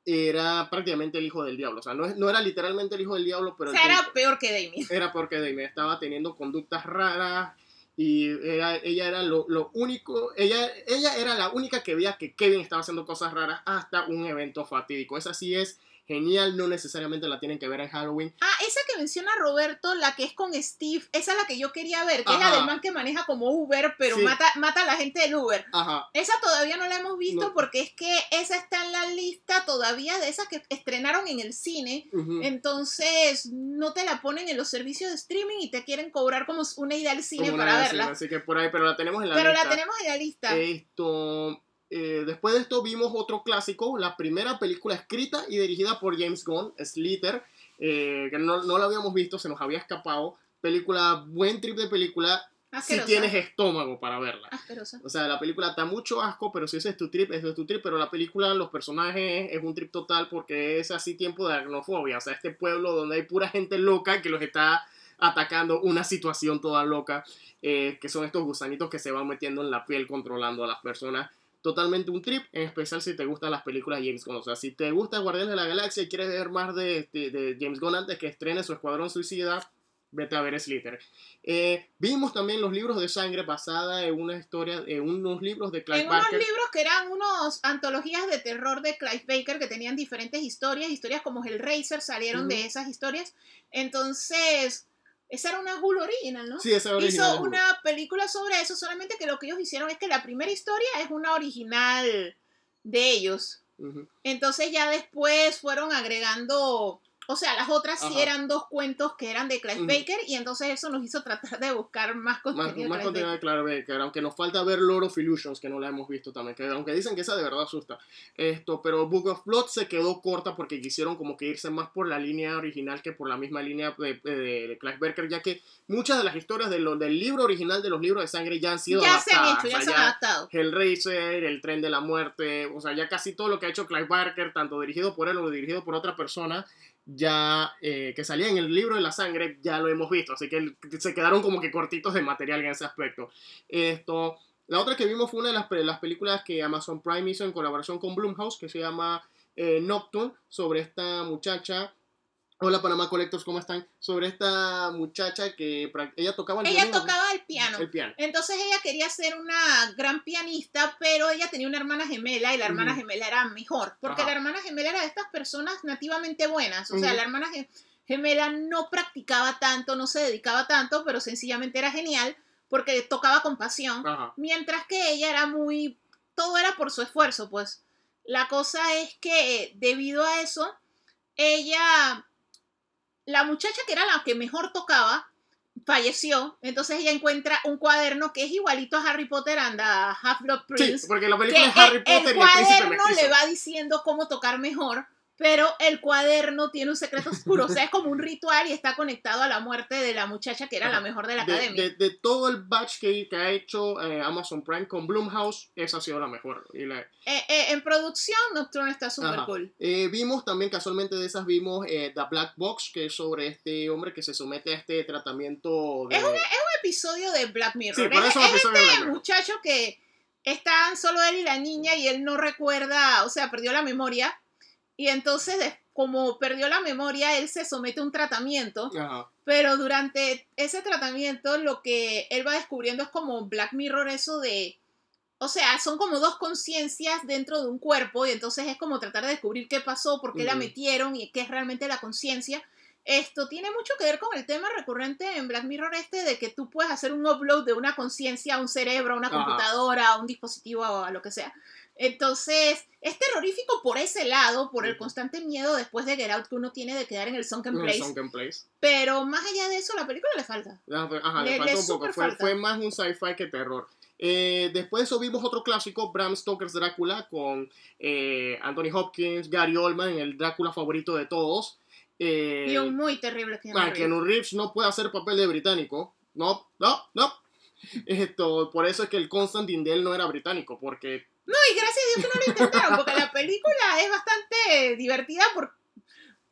era prácticamente el hijo del diablo. O sea, no, es- no era literalmente el hijo del diablo, pero O sea, era peor que Damien. era porque Damien estaba teniendo conductas raras y era- ella era lo, lo único, ella, ella era la única que veía que Kevin estaba haciendo cosas raras hasta un evento fatídico. Esa sí es genial, no necesariamente la tienen que ver en Halloween. Ah, esa que menciona Roberto, la que es con Steve, esa es la que yo quería ver, que es la del man que maneja como Uber, pero Sí. mata, mata a la gente del Uber. Ajá. Esa todavía no la hemos visto No. porque es que esa está en la lista todavía de esas que estrenaron en el cine. Entonces no te la ponen en los servicios de streaming y te quieren cobrar como una ida al cine Como para verla. Así que por ahí, pero la tenemos en la Pero lista. la tenemos en la lista. Esto, eh, después de esto vimos otro clásico, la primera película escrita y dirigida por James Gunn, Slither, eh, que no, no la habíamos visto, se nos había escapado. Película, buen trip de película, si Asquerosa. tienes estómago para verla. Asquerosa. O sea, la película da mucho asco, pero si ese es tu trip, ese es tu trip. Pero la película, los personajes, es un trip total porque es así tiempo de aracnofobia. O sea, este pueblo donde hay pura gente loca que los está atacando una situación toda loca, eh, que son estos gusanitos que se van metiendo en la piel controlando a las personas. Totalmente un trip, en especial si te gustan las películas de James Gunn. O sea, si te gusta Guardianes de la Galaxia y quieres ver más de, de- de James Gunn antes que estrene su Escuadrón Suicida, vete a ver Slither. Eh, vimos también los libros de sangre basada en una historia, en unos libros de Clive En unos libros que eran unos antologías de terror de Clive Baker que tenían diferentes historias, historias como Hellraiser salieron de esas historias. Entonces, esa era una Hulu original, ¿no? Sí, esa original. Hizo una película sobre eso, solamente que lo que ellos hicieron es que la primera historia es una original de ellos. Entonces ya después fueron agregando o sea, las otras sí eran dos cuentos que eran de Clive. Baker y entonces eso nos hizo tratar de buscar más contenido. Más, de más contenido de Clive Baker, aunque nos falta ver Lord of Illusions, que no la hemos visto también, que aunque dicen que esa de verdad asusta. Esto, pero Book of Blood se quedó corta porque quisieron como que irse más por la línea original que por la misma línea de, de- de Clive Baker, ya que muchas de las historias de lo- del libro original de los libros de sangre ya han sido ya se han adaptadas. hecho, ya o se han adaptado. Hellraiser, El Tren de la Muerte, o sea, ya casi todo lo que ha hecho Clive Barker, tanto dirigido por él o dirigido por otra persona, ya eh, que salía en el libro de la sangre, ya lo hemos visto, así que se quedaron como que cortitos de material en ese aspecto. Esto, la otra que vimos fue una de las, las películas que Amazon Prime hizo en colaboración con Blumhouse, que se llama eh, Nocturne, sobre esta muchacha. Hola Panamá Collectors, ¿cómo están? Sobre esta muchacha que ella tocaba el Ella violín, ¿o qué? tocaba el piano. el piano. Entonces ella quería ser una gran pianista, pero ella tenía una hermana gemela y la hermana gemela era mejor, porque Ajá. la hermana gemela era de estas personas nativamente buenas, o sea, la hermana ge- gemela no practicaba tanto, no se dedicaba tanto, pero sencillamente era genial porque tocaba con pasión, Ajá. mientras que ella era muy, todo era por su esfuerzo, pues. La cosa es que eh, debido a eso, ella, la muchacha que era la que mejor tocaba, falleció, entonces ella encuentra un cuaderno que es igualito a Harry Potter and the Half-Blood Sí, Prince, porque la película es Harry el, Potter el y el cuaderno le va diciendo cómo tocar mejor, pero el cuaderno tiene un secreto oscuro, o sea, es como un ritual y está conectado a la muerte de la muchacha que era la mejor de la de, academia. de- de todo el batch que, que ha hecho eh, Amazon Prime con Blumhouse, esa ha sido la mejor. Y la- Eh, eh, en producción, Nocturne está súper cool. Eh, vimos también, casualmente de esas, vimos eh, The Black Box, que es sobre este hombre que se somete a este tratamiento de... Es Un episodio de Black Mirror. Sí, por es, eso es es este muchacho que están solo él y la niña y él no recuerda, o sea, perdió la memoria. Y entonces, como perdió la memoria, él se somete a un tratamiento. Ajá. Pero durante ese tratamiento, lo que él va descubriendo es como Black Mirror, eso de. O sea, son como dos conciencias dentro de un cuerpo, y entonces es como tratar de descubrir qué pasó, por qué la metieron y qué es realmente la conciencia. Esto tiene mucho que ver con el tema recurrente en Black Mirror este de que tú puedes hacer un upload de una conciencia a un cerebro, a una computadora, a un dispositivo o a lo que sea. Entonces, es terrorífico por ese lado, por el constante miedo después de Get Out que uno tiene de quedar en el sunken place. Sunken Place. Pero más allá de eso, la película le falta. Ajá, le, Le- falta le un poco. Fue, falta. fue más un sci-fi que terror. Eh, después de eso vimos otro clásico, Bram Stoker's Drácula, con eh, Anthony Hopkins, Gary Oldman, el Drácula favorito de todos. Eh, Y un muy terrible que Ah, Keanu Reeves no puede hacer papel de británico. No, no, no. Esto, por eso es que el Constantine de él no era británico, porque No, y gracias a Dios que no lo intentaron, porque la película es bastante divertida por...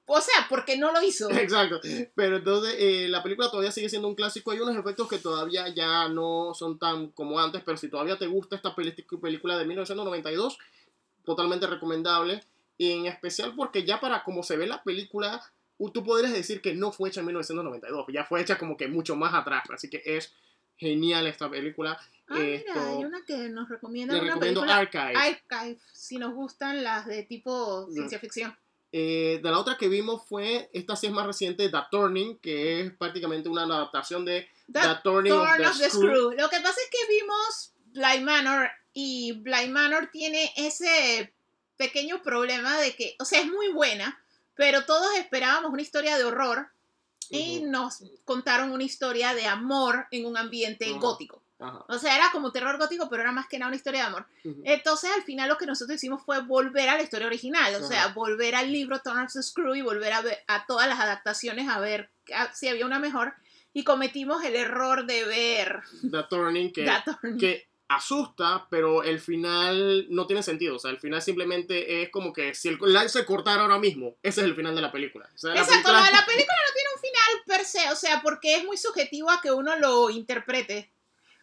O sea, porque no lo hizo. <laughs> Exacto. Pero entonces eh, la película todavía sigue siendo un clásico. Hay unos efectos que todavía ya no son tan como antes, pero si todavía te gusta esta película de 1992, totalmente recomendable. Y en especial porque ya para como se ve la película, tú podrías decir que no fue hecha en 1992, ya fue hecha como que mucho más atrás. Así que es genial esta película. Ah, mira, hay una que nos recomienda Le una recomiendo película Archive. Archive, si nos gustan las de tipo ciencia ficción. Eh, de la otra que vimos fue, esta sí es más reciente, The Turning, que es prácticamente una adaptación de The The, Turning of the, of the Screw. Screw. Lo que pasa es que vimos Bly Manor y Bly Manor tiene ese pequeño problema de que, o sea, es muy buena, pero todos esperábamos una historia de horror y Ujú. nos contaron una historia de amor en un ambiente Ajá. gótico. Ajá. O sea, era como terror gótico, pero era más que nada una historia de amor. Entonces, al final lo que nosotros hicimos fue volver a la historia original, o sea, volver al libro Turn of the Screw y volver a, ver, a todas las adaptaciones a ver a- si había una mejor. Y cometimos el error de ver The Turning, que, The Turning. que asusta, pero el final no tiene sentido. O sea, el final simplemente es como que si el live se cortara ahora mismo, ese es el final de la película. O sea, la Exacto, película- la, la <laughs> película no tiene un final per se, o sea, porque es muy subjetivo a que uno lo interprete.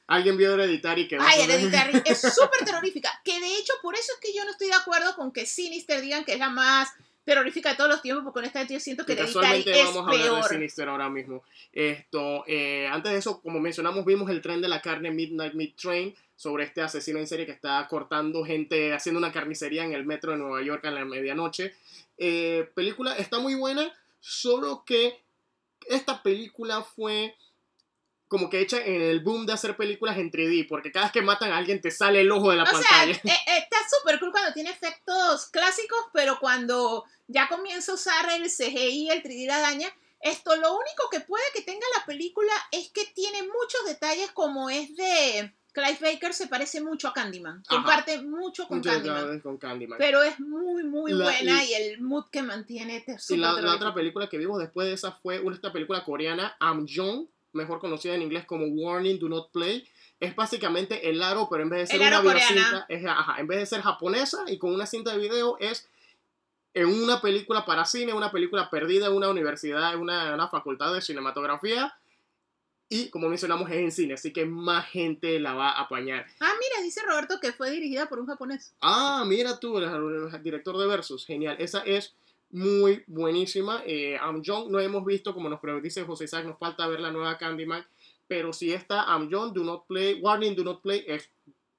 Alguien vio Hereditary que Ay, Hereditary es <laughs> súper terrorífica. Que de hecho, por eso es que yo no estoy de acuerdo con que Sinister digan que es la más terrorífica de todos los tiempos, porque honestamente yo siento que Que Hereditary casualmente es vamos a hablar de. Sinister ahora mismo. Esto, eh, antes de eso, como mencionamos, vimos el tren de la carne Midnight Meat Train sobre este asesino en serie que está cortando gente, haciendo una carnicería en el metro de Nueva York a la medianoche. Eh, película está muy buena, solo que esta película fue como que hecha en el boom de hacer películas en 3D, porque cada vez que matan a alguien te sale el ojo de la O sea, pantalla. eh, eh, está súper cool cuando tiene efectos clásicos, pero cuando ya comienza a usar el CGI, el 3D la daña. Esto, lo único que puede que tenga la película es que tiene muchos detalles, como es de Clive Baker, se parece mucho a Candyman. Comparte mucho con Candyman. gracias con Candyman. Pero es muy, muy La- buena y- y, el mood que mantiene te Y la, otra película que vimos después de esa fue una, esta película coreana, Am Jong, mejor conocida en inglés como Warning, Do Not Play. Es básicamente el aro, pero en vez de ser una videocinta, es, ajá, en vez de ser japonesa y con una cinta de video, es en una película para cine, una película perdida en una universidad, en una, en una facultad de cinematografía. Y como mencionamos, es en cine, así que más gente la va a apañar. Ah, mira, dice Roberto que fue dirigida por un japonés. Ah, mira tú, el, el director de Versus, genial. Esa es muy buenísima. Eh, Am Jong no hemos visto, como nos dice José Isaac, nos falta ver la nueva Candyman. Pero si esta Am Jong, Do Not Play, Warning, Do Not Play, es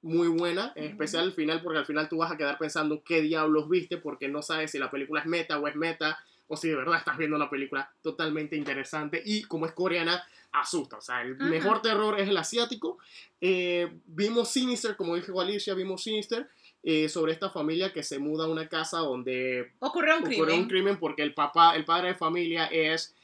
muy buena, en especial al final, porque al final tú vas a quedar pensando qué diablos viste, porque no sabes si la película es meta o es meta, o si de verdad estás viendo una película totalmente interesante. Y como es coreana, asusta. O sea, el mejor terror es el asiático. Eh, vimos Sinister, como dijo Alicia, vimos Sinister eh, sobre esta familia que se muda a una casa donde Ocurrió un crimen. un crimen porque el papá, el padre de familia es,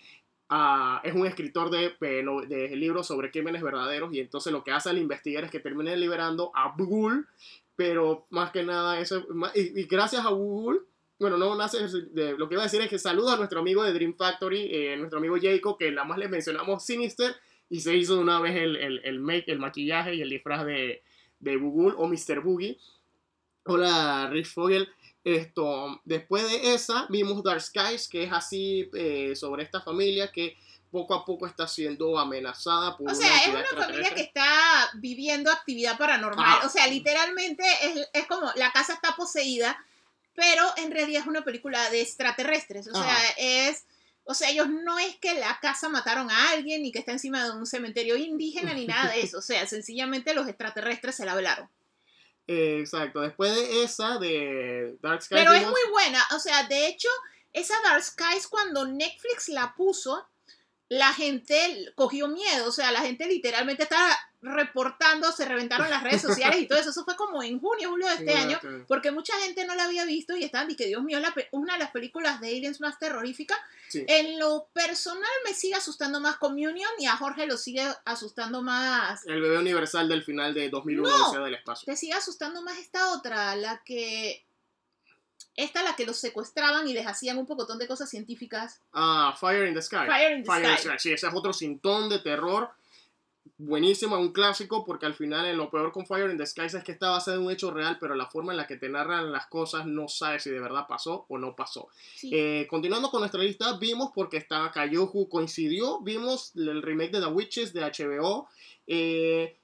ah, es un escritor de, eh, de libros sobre crímenes verdaderos y entonces lo que hace al investigar es que termina liberando a Bugul, pero más que nada eso, y, y gracias a Bugul, bueno, no nace de, lo que iba a decir es que saluda a nuestro amigo de Dream Factory, eh, nuestro amigo Jacob, que nada más le mencionamos Sinister y se hizo de una vez el, el, el make, el maquillaje y el disfraz de, de Bugul o Mr. Boogie. Hola, Rick Fogel. Esto, después de esa, vimos Dark Skies, que es así eh, sobre esta familia que poco a poco está siendo amenazada por O sea, es una familia que está viviendo actividad paranormal. Ajá. O sea, literalmente es, es como la casa está poseída, pero en realidad es una película de extraterrestres. O sea, es. O sea, ellos no es que la casa mataron a alguien ni que está encima de un cementerio indígena ni nada de <laughs> eso. O sea, sencillamente los extraterrestres se la velaron. Eh, exacto, después de esa, de Dark Skies, Pero es muy buena. O sea, de hecho, esa Dark Skies cuando Netflix la puso, la gente cogió miedo. O sea, la gente literalmente estaba reportando, se reventaron las redes sociales y todo eso. Eso fue como en junio, julio de este año. Porque mucha gente no la había visto y estaban diciendo, Dios mío, la una de las películas de aliens más terroríficas. Sí. En lo personal me sigue asustando más Communion y a Jorge lo sigue asustando más. El bebé universal del final de 2001, No. Del Espacio. Te sigue asustando más esta otra, la que... Esta la que los secuestraban y les hacían un pocotón de cosas científicas. Ah, Fire in the Sky. Fire in the Sky. Sí, ese es otro cintón de terror. Buenísimo, un clásico, porque al final en lo peor con Fire in the Sky es que está basado en un hecho real, pero la forma en la que te narran las cosas no sabes si de verdad pasó o no pasó. Sí. Eh, continuando con nuestra lista, vimos, porque está Kayuhu coincidió, vimos el remake de The Witches de HBO. Eh,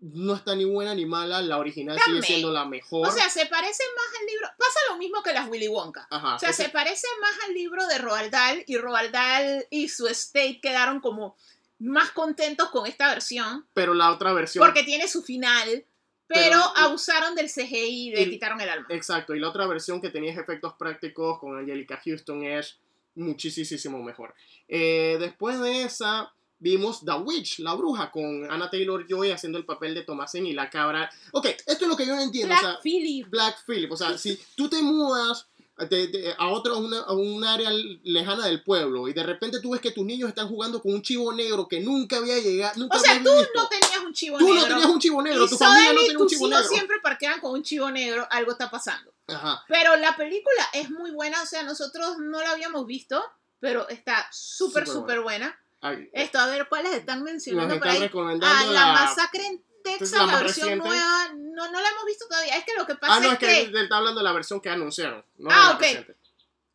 no está ni buena ni mala, la original sigue También. siendo la mejor. o sea, se parece más al libro. Pasa lo mismo que las Willy Wonka. Ajá, O sea, ese- se parece más al libro de Roald Dahl y Roald Dahl y su estate quedaron como más contentos con esta versión pero la otra versión porque tiene su final, pero, Pero- abusaron del CGI y le quitaron el alma. Exacto, y la otra versión que tenía efectos prácticos con Angelica Houston es muchísimo mejor. Eh, después de esa, vimos The Witch, la bruja, con Anna Taylor Joy haciendo el papel de Thomasin y la cabra. Ok, esto es lo que yo no entiendo. Black o sea, Phillip. Black Phillip, o sea, si tú te mudas de- de- a otro, una- a un área lejana del pueblo y de repente tú ves que tus niños están jugando con un chivo negro que nunca había llegado, nunca O sea, tú visto. no tenías un chivo Tú negro. no tenías un chivo negro, y tu familia no tenía un chivo negro. siempre parquean con un chivo negro, algo está pasando. Ajá. Pero la película es muy buena, o sea, nosotros no la habíamos visto, pero está súper, Súper súper buena. Ay, Esto, a ver, ¿cuáles están mencionando por ahí? Ah, la, la... masacre en Texas, la la, versión reciente. nueva, no, no la hemos visto todavía. Es que lo que pasa Ah, no, es es que, que... está hablando de la versión que anunciaron. No Ah, ok. reciente.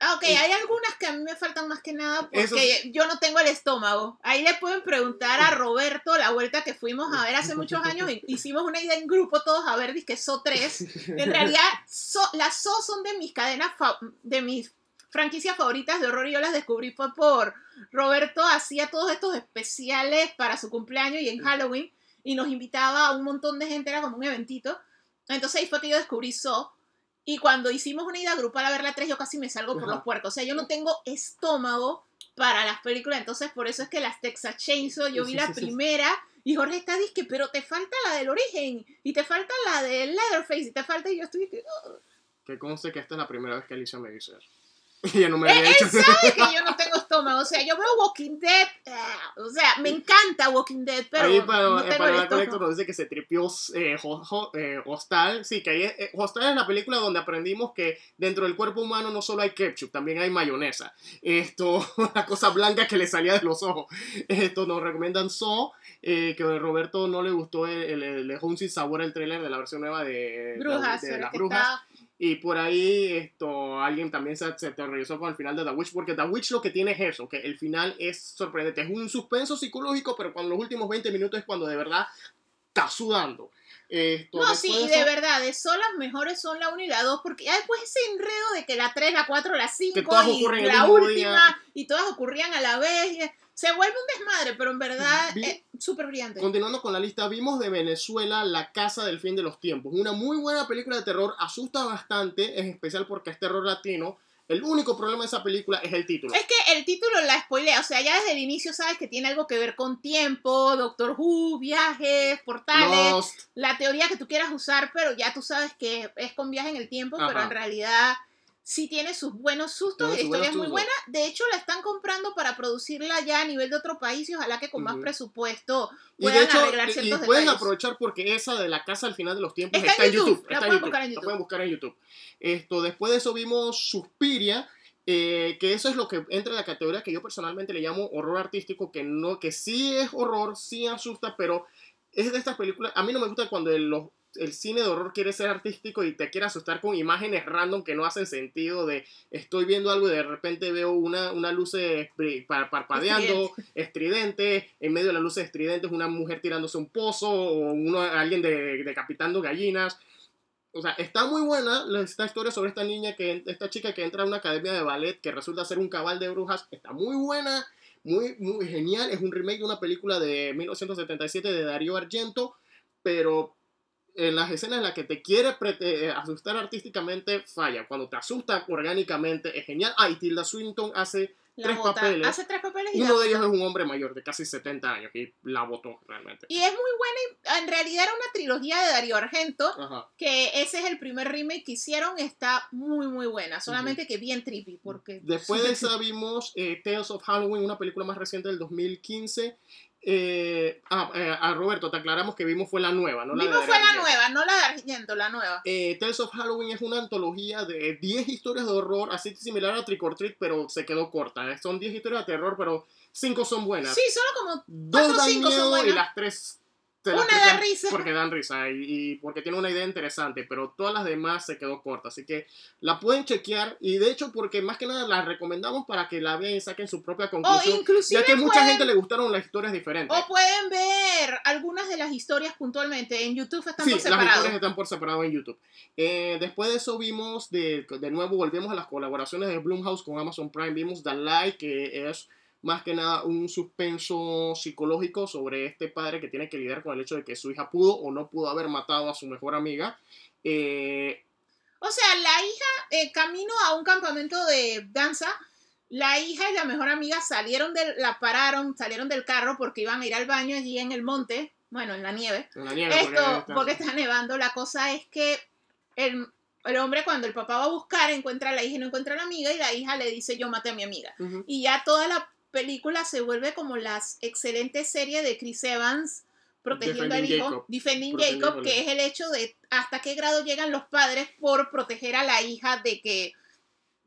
Ah, ok, Y- hay algunas que a mí me faltan más que nada porque yo no tengo el estómago. Ahí le pueden preguntar a Roberto la vuelta que fuimos a ver hace muchos años. <laughs> Hicimos una idea en grupo todos a ver, que So 3. En realidad, So- las So son de mis cadenas, de mis franquicias favoritas de horror y yo las descubrí fue por Roberto. Hacía todos estos especiales para su cumpleaños y en Halloween y nos invitaba a un montón de gente, era como un eventito. Entonces ahí fue que yo descubrí So. Y cuando hicimos una ida grupal a ver la 3, yo casi me salgo por Ajá. los puercos. O sea, yo no tengo estómago para las películas. Entonces, por eso es que las Texas Chainsaw, yo Sí, vi la sí, sí. primera Y Jorge está disque, pero te falta la del origen, y te falta la del Leatherface, y te falta, y yo estoy disque, "Oh". Que conste que esta es la primera vez que Alicia me dice eso. <laughs> Y ella no me Él, había hecho. sabe que yo no tengo o sea, yo veo Walking Dead, ah, o sea, me encanta Walking Dead, pero ahí para, no eh, tengo para el la nos dice que se tripió eh, Ho- Ho- eh, Hostal. Sí, que ahí es, eh, Hostal es la película donde aprendimos que dentro del cuerpo humano no solo hay ketchup, también hay mayonesa. Esto, una cosa blanca que le salía de los ojos. Esto nos recomiendan So, eh, que a Roberto no le gustó, le dejó un sin sabor el trailer de la versión nueva de, Brujas, de, de el las que brujas. está- Y por ahí esto, alguien también se, se aterrorizó con el final de The Witch, porque The Witch lo que tiene es eso, que el final es sorprendente. Es un suspenso psicológico, pero cuando los últimos 20 minutos es cuando de verdad está sudando. Esto, No, sí, de y de eso, verdad, de son las mejores son la 1 y la 2, porque ya después ese enredo de que la 3, la 4, la 5 todas y la última, día. y todas ocurrían a la vez, y se vuelve un desmadre, pero en verdad Vi- es súper brillante. Continuando con la lista, vimos de Venezuela La Casa del Fin de los Tiempos. Una muy buena película de terror, asusta bastante, en especial porque es terror latino. El único problema de esa película es el título. Es que el título la spoilea, o sea, ya desde el inicio sabes que tiene algo que ver con tiempo, Doctor Who, viajes, portales, Lost. la teoría que tú quieras usar, pero ya tú sabes que es con viaje en el tiempo, pero en realidad sí tiene sus buenos sustos y la historia es muy buena. De hecho, la están comprando para producirla ya a nivel de otro país y ojalá que con más presupuesto Y de puedan hecho, arreglar y- y ciertos pueden detalles. aprovechar porque esa de la casa al final de los tiempos Está está, en YouTube, YouTube. la Está pueden YouTube. buscar en La YouTube. pueden buscar en YouTube. Esto, después de eso vimos Suspiria, eh, que eso es lo que entra en la categoría que yo personalmente le llamo horror artístico, que no, que sí es horror, sí asusta, pero es de estas películas. A mí no me gusta cuando el, los- el cine de horror quiere ser artístico y te quiere asustar con imágenes random que no hacen sentido. De estoy viendo algo y de repente veo una, una luz parpadeando, estridente. En medio de las luces estridentes, una mujer tirándose un pozo o uno, alguien de- decapitando gallinas. O sea, está muy buena esta historia sobre esta niña, que esta chica que entra a una academia de ballet que resulta ser un cabal de brujas. Está muy buena, muy, muy genial. Es un remake de una película de 1977 de Darío Argento, pero en las escenas en las que te quiere prete- eh, asustar artísticamente, falla. Cuando te asusta orgánicamente, es genial. Ah, y Tilda Swinton hace La tres bota. papeles. Hace tres papeles y la Uno de ellos es un hombre mayor de casi 70 años y la votó realmente. Y es muy buena, en realidad era una trilogía de Darío Argento, Ajá. que ese es el primer remake que hicieron, está muy muy buena, solamente que bien trippy, porque... Después de <laughs> esa vimos eh, Tales of Halloween, una película más reciente del 2015. Eh, ah, eh, a Roberto, te aclaramos que vimos fue la nueva, ¿no? La de Vimos fue la nueva, no la de Argento, la nueva. Eh, Tales of Halloween es una antología de 10 historias de horror, así similar a Trick or Treat, pero se quedó corta. Eh, Son 10 historias de terror, pero 5 son buenas. Sí, solo como Dos cuatro o dan cinco son miedo y buenas. las 3 te las Una da risa. Porque dan risa y, y porque tiene una idea interesante, pero todas las demás se quedó corta. Así que la pueden chequear y de hecho porque más que nada la recomendamos para que la vean y saquen su propia O conclusión. inclusive ya que a mucha pueden, gente le gustaron las historias diferentes. o pueden ver algunas de las historias puntualmente. En YouTube están Sí, por las separado. historias están por separado en YouTube. Eh, después de eso vimos, de, de nuevo volvemos a las colaboraciones de Blumhouse con Amazon Prime. Vimos The Lie, que es más que nada un suspenso psicológico sobre este padre que tiene que lidiar con el hecho de que su hija pudo o no pudo haber matado a su mejor amiga. Eh, O sea, la hija, eh, camino a un campamento de danza, la hija y la mejor amiga salieron del, la pararon, salieron del carro porque iban a ir al baño allí en el monte, bueno, en la nieve. en la nieve, porque Esto, está- porque está nevando. La cosa es que el, el hombre cuando el papá va a buscar encuentra a la hija y no encuentra a la amiga y la hija le dice yo maté a mi amiga. Y ya toda la película se vuelve como las excelentes series de Chris Evans protegiendo al hijo, Jacob. Defending Jacob, que es el hecho de hasta qué grado llegan los padres por proteger a la hija de que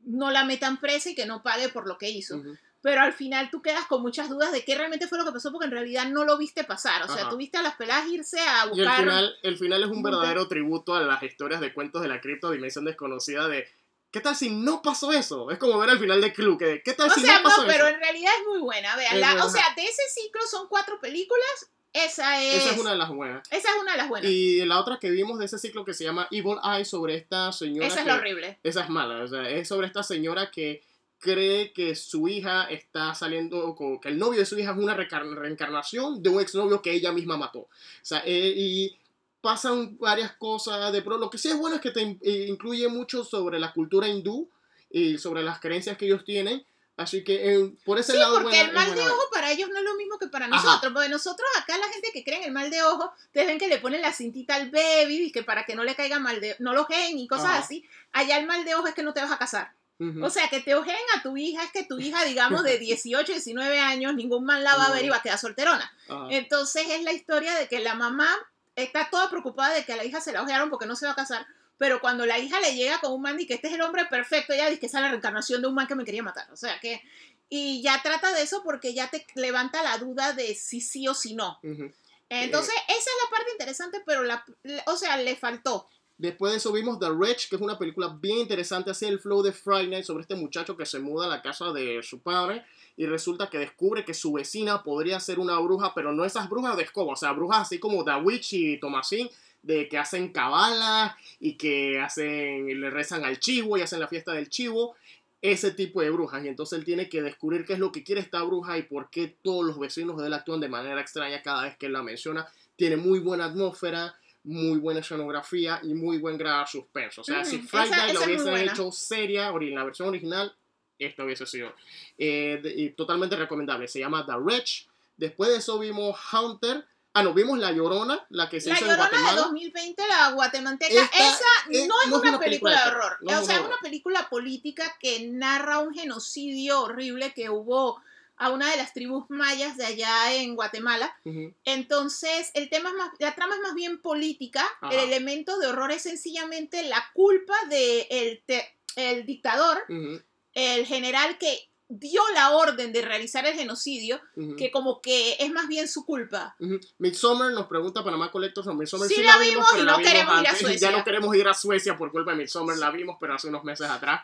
no la metan presa y que no pague por lo que hizo. Pero al final tú quedas con muchas dudas de qué realmente fue lo que pasó porque en realidad no lo viste pasar. O sea, Ajá. tú viste a las peladas irse a Y el buscar... final, el final es un verdadero tributo a las historias de cuentos de la cripto dimensión desconocida de ¿qué tal si no pasó eso? Es como ver al final de Clue, que ¿qué tal O si sea, no pasó no, pero eso? en realidad es muy buena. Es o sea, de ese ciclo son cuatro películas. Esa es, Esa es una de las buenas. esa es una de las buenas. Y la otra que vimos de ese ciclo que se llama Evil Eye sobre esta señora. esa es que- la horrible. Esa es mala, o sea, es sobre esta señora que cree que su hija está saliendo, con, que el novio de su hija es una reencarnación de un exnovio que ella misma mató. O sea, eh, y pasan varias cosas de pro. Lo que sí es bueno es que te eh, incluye mucho sobre la cultura hindú y sobre las creencias que ellos tienen. Así que eh, por ese Sí, lado... porque buena- el mal de ojo para ellos no es lo mismo que para Ajá. nosotros. Porque nosotros acá la gente que cree en el mal de ojo, ustedes ven que le ponen la cintita al baby y que para que no le caiga mal de no lo ojeen y cosas Ajá. así. Allá el mal de ojo es que no te vas a casar. Ujú. O sea, que te ojeen a tu hija es que tu hija, digamos, de <laughs> 18, 19 años, ningún man la va a ver y va a quedar solterona. Entonces es la historia de que la mamá está toda preocupada de que a la hija se la ojearon porque no se va a casar. Pero cuando la hija le llega con un man y que este es el hombre perfecto, ella dice que esa es la reencarnación de un man que me quería matar. O sea que. Y ya trata de eso porque ya te levanta la duda de si sí o si no. Ujú. Entonces, esa es la parte interesante, pero la, o sea, le faltó. Después de eso vimos The Wretch, que es una película bien interesante, así el flow de Friday Night sobre este muchacho que se muda a la casa de su padre y resulta que descubre que su vecina podría ser una bruja, pero no esas brujas de escoba, o sea, brujas así como The Witch y Tomasín, de que hacen cabalas y que hacen, le rezan al chivo y hacen la fiesta del chivo, ese tipo de brujas. Y entonces él tiene que descubrir qué es lo que quiere esta bruja y por qué todos los vecinos de él actúan de manera extraña cada vez que él la menciona. Tiene muy buena atmósfera, muy buena escenografía y muy buen grado de suspenso. O sea, si Friday esa lo buena. hecho seria, en la versión original, esto hubiese sido eh, de- y totalmente recomendable. Se llama The Wretch. Después de eso vimos Hunter. Ah, no, vimos La Llorona, la que se La hizo en Llorona de Guatemala. 2020, la guatemalteca, Esta esa es- no es una, película de horror. no es o sea, es una película política que narra un genocidio horrible que hubo a una de las tribus mayas de allá en Guatemala. Ujú, Entonces, el tema es más, la trama es más bien política. Ajá. El elemento de horror es sencillamente la culpa del de el el dictador, ujú, el general que dio la orden de realizar el genocidio, ujú, que como que es más bien su culpa. ujú. Midsommar nos pregunta Panamá Collectors. No, Midsommar Sí sí, la vimos pero y la no vimos queremos ir a antes. Suecia. <laughs> Ya no queremos ir a Suecia por culpa de Midsommar. La vimos, pero hace unos meses atrás.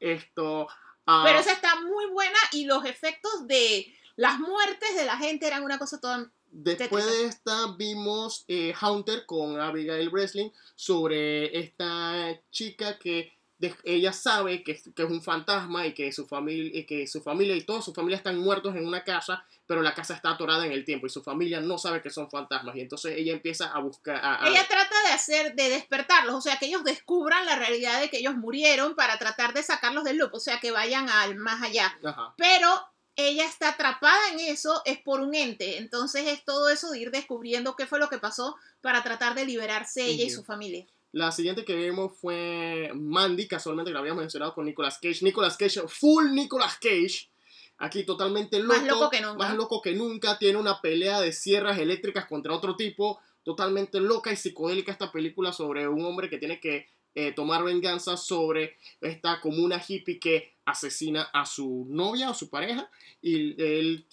Esto. ah, Pero esa está muy buena y los efectos de las muertes de la gente eran una cosa toda... Después de esta vimos eh, Hunter con Abigail Breslin sobre esta chica que de- ella sabe que, es- que es un fantasma y que su familia y que su familia y toda su familia están muertos en una casa, pero la casa está atorada en el tiempo y su familia no sabe que son fantasmas y entonces ella empieza a buscar a, a- Ella trata de hacer, de despertarlos, o sea, que ellos descubran la realidad de que ellos murieron para tratar de sacarlos del loop, o sea, que vayan al más allá. Ajá. Pero ella está atrapada en eso, es por un ente. Entonces es todo eso de ir descubriendo qué fue lo que pasó para tratar de liberarse ella y su familia. La siguiente que vimos fue Mandy, casualmente que la habíamos mencionado con Nicolas Cage. Nicolas Cage, full Nicolas Cage. Aquí totalmente loco. Más loco que nunca. Más loco que nunca. Tiene una pelea de sierras eléctricas contra otro tipo. Totalmente loca y psicodélica esta película sobre un hombre que tiene que eh, tomar venganza sobre esta comuna hippie que asesina a su novia o su pareja. Y él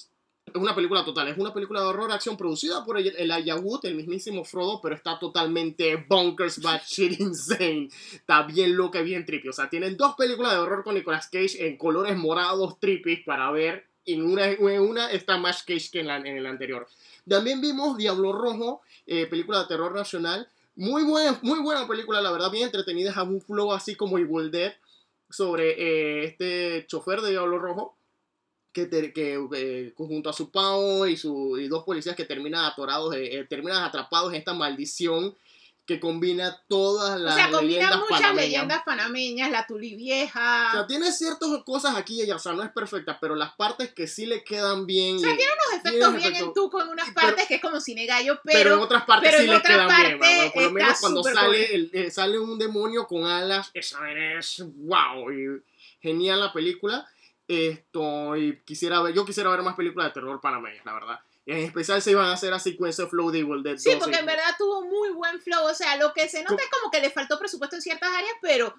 es una película total, es una película de horror acción producida por el, el el mismísimo Frodo, pero está totalmente bonkers, bad shit, <laughs> insane. Está bien loca bien trippy. O sea, tienen dos películas de horror con Nicolas Cage en colores morados, trippy, para ver. En una, en una está más Cage que en, la, en el anterior. También vimos Diablo Rojo, eh, película de terror nacional. Muy buena, muy buena película, la verdad, bien entretenida. Es un flow así como Evil Dead sobre eh, este chofer de Diablo Rojo que, te- que eh, junto a su pavo y, su, y dos policías que terminan atorados, eh, eh, terminan atrapados en esta maldición que combina todas las o sea, combina leyendas muchas panameñas. leyendas panameñas, la tuli vieja. O sea, tiene ciertas cosas aquí y allá, o sea, no es perfecta, pero las partes que sí le quedan bien. O sea, tiene unos efectos bien efectos- en tuco en unas pero- partes que es como cine gallo, pero, pero, en otras partes pero sí le quedan bien. parte bueno, por lo menos cuando sale, el- eh, sale un demonio con alas, esa es wow, y genial la película. Esto, y quisiera ver, yo quisiera ver más películas de terror panameñas, la verdad. En especial se iban a hacer así Sequence of Flow de Evil Dead Sí, 2, porque en verdad tuvo muy buen flow. O sea, lo que se nota Co- es como que le faltó presupuesto en ciertas áreas, pero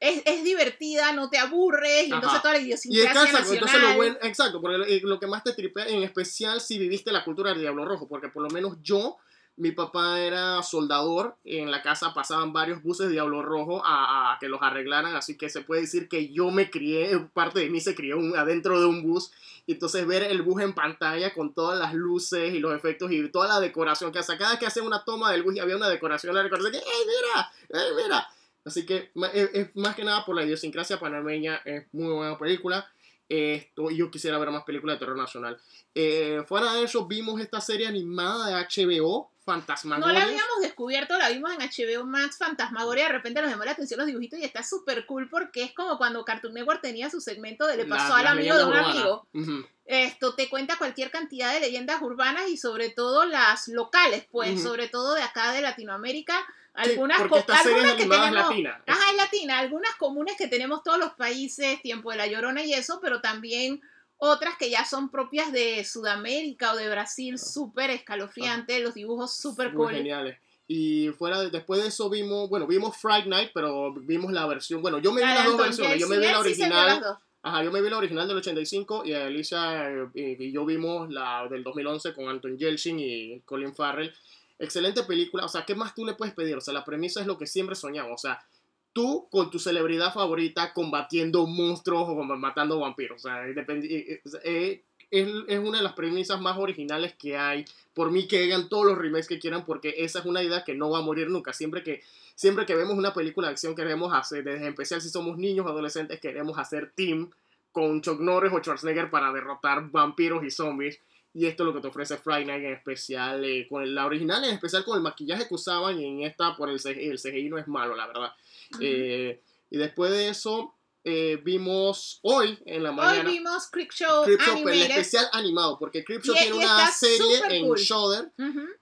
es, es divertida, no te aburres, y Ajá. entonces toda la Y es idiosincrasia exacto, entonces lo bueno, exacto, porque lo, eh, lo que más te tripea, en especial si viviste la cultura del Diablo Rojo, porque por lo menos yo, mi papá era soldador, en la casa pasaban varios buses de Diablo Rojo a, que los arreglaran, así que se puede decir que yo me crié, parte de mí se crió un- adentro de un bus, y entonces ver el bus en pantalla con todas las luces y los efectos y toda la decoración que hace, cada vez que hacen una toma del bus y había una decoración, la decoración ¡ay, mira! ¡ay, mira! Así que es más que nada por la idiosincrasia panameña, es muy buena película. Esto, y yo quisiera ver más películas de terror nacional. Eh, fuera de eso, vimos esta serie animada de HBO, No Fantasmagoria. la habíamos descubierto, la vimos en HBO Max, Fantasmagoria, de repente nos llamó la atención los dibujitos y está súper cool porque es como cuando Cartoon Network tenía su segmento de Le La- pasó al las amigo de un leyendas amigo. urbanas. Ujú. Esto te cuenta cualquier cantidad de leyendas urbanas y sobre todo las locales, pues, Ujú. sobre todo de acá de Latinoamérica. Sí, Algunas, es algunas que animada es tenemos, latina. Ajá, es latina. Algunas comunes que tenemos todos los países, Tiempo de la Llorona y eso, pero también otras que ya son propias de Sudamérica o de Brasil, súper escalofriante, los dibujos súper cool. geniales. Y fuera de, después de eso vimos, bueno, vimos Fright Night, pero vimos la versión, bueno, yo me vi La las dos versiones, yo me vi la sí original, ajá, yo me vi la original del 85 y Alicia eh, y yo vimos la del 2011 con Anton Yelchin y Colin Farrell. Excelente película, o sea, ¿qué más tú le puedes pedir? O sea, la premisa es lo que siempre soñamos, o sea, tú con tu celebridad favorita combatiendo monstruos o matando vampiros, o sea, dependi- eh, eh, es, es una de las premisas más originales que hay. Por mí que hagan todos los remakes que quieran, porque esa es una idea que no va a morir nunca. Siempre que, siempre que vemos una película de acción, queremos hacer, desde especial si somos niños o adolescentes, queremos hacer team con Chuck Norris o Schwarzenegger para derrotar vampiros y zombies. Y esto es lo que te ofrece Friday Night en especial, eh, con la original en especial con el maquillaje que usaban y en esta por el CGI, el CGI no es malo, la verdad. Eh, y después de eso eh, vimos hoy en la Hoy mañana vimos Creepshow Creepshow, pero el especial animado, porque Creepshow Y- tiene y una serie en cool. Shudder,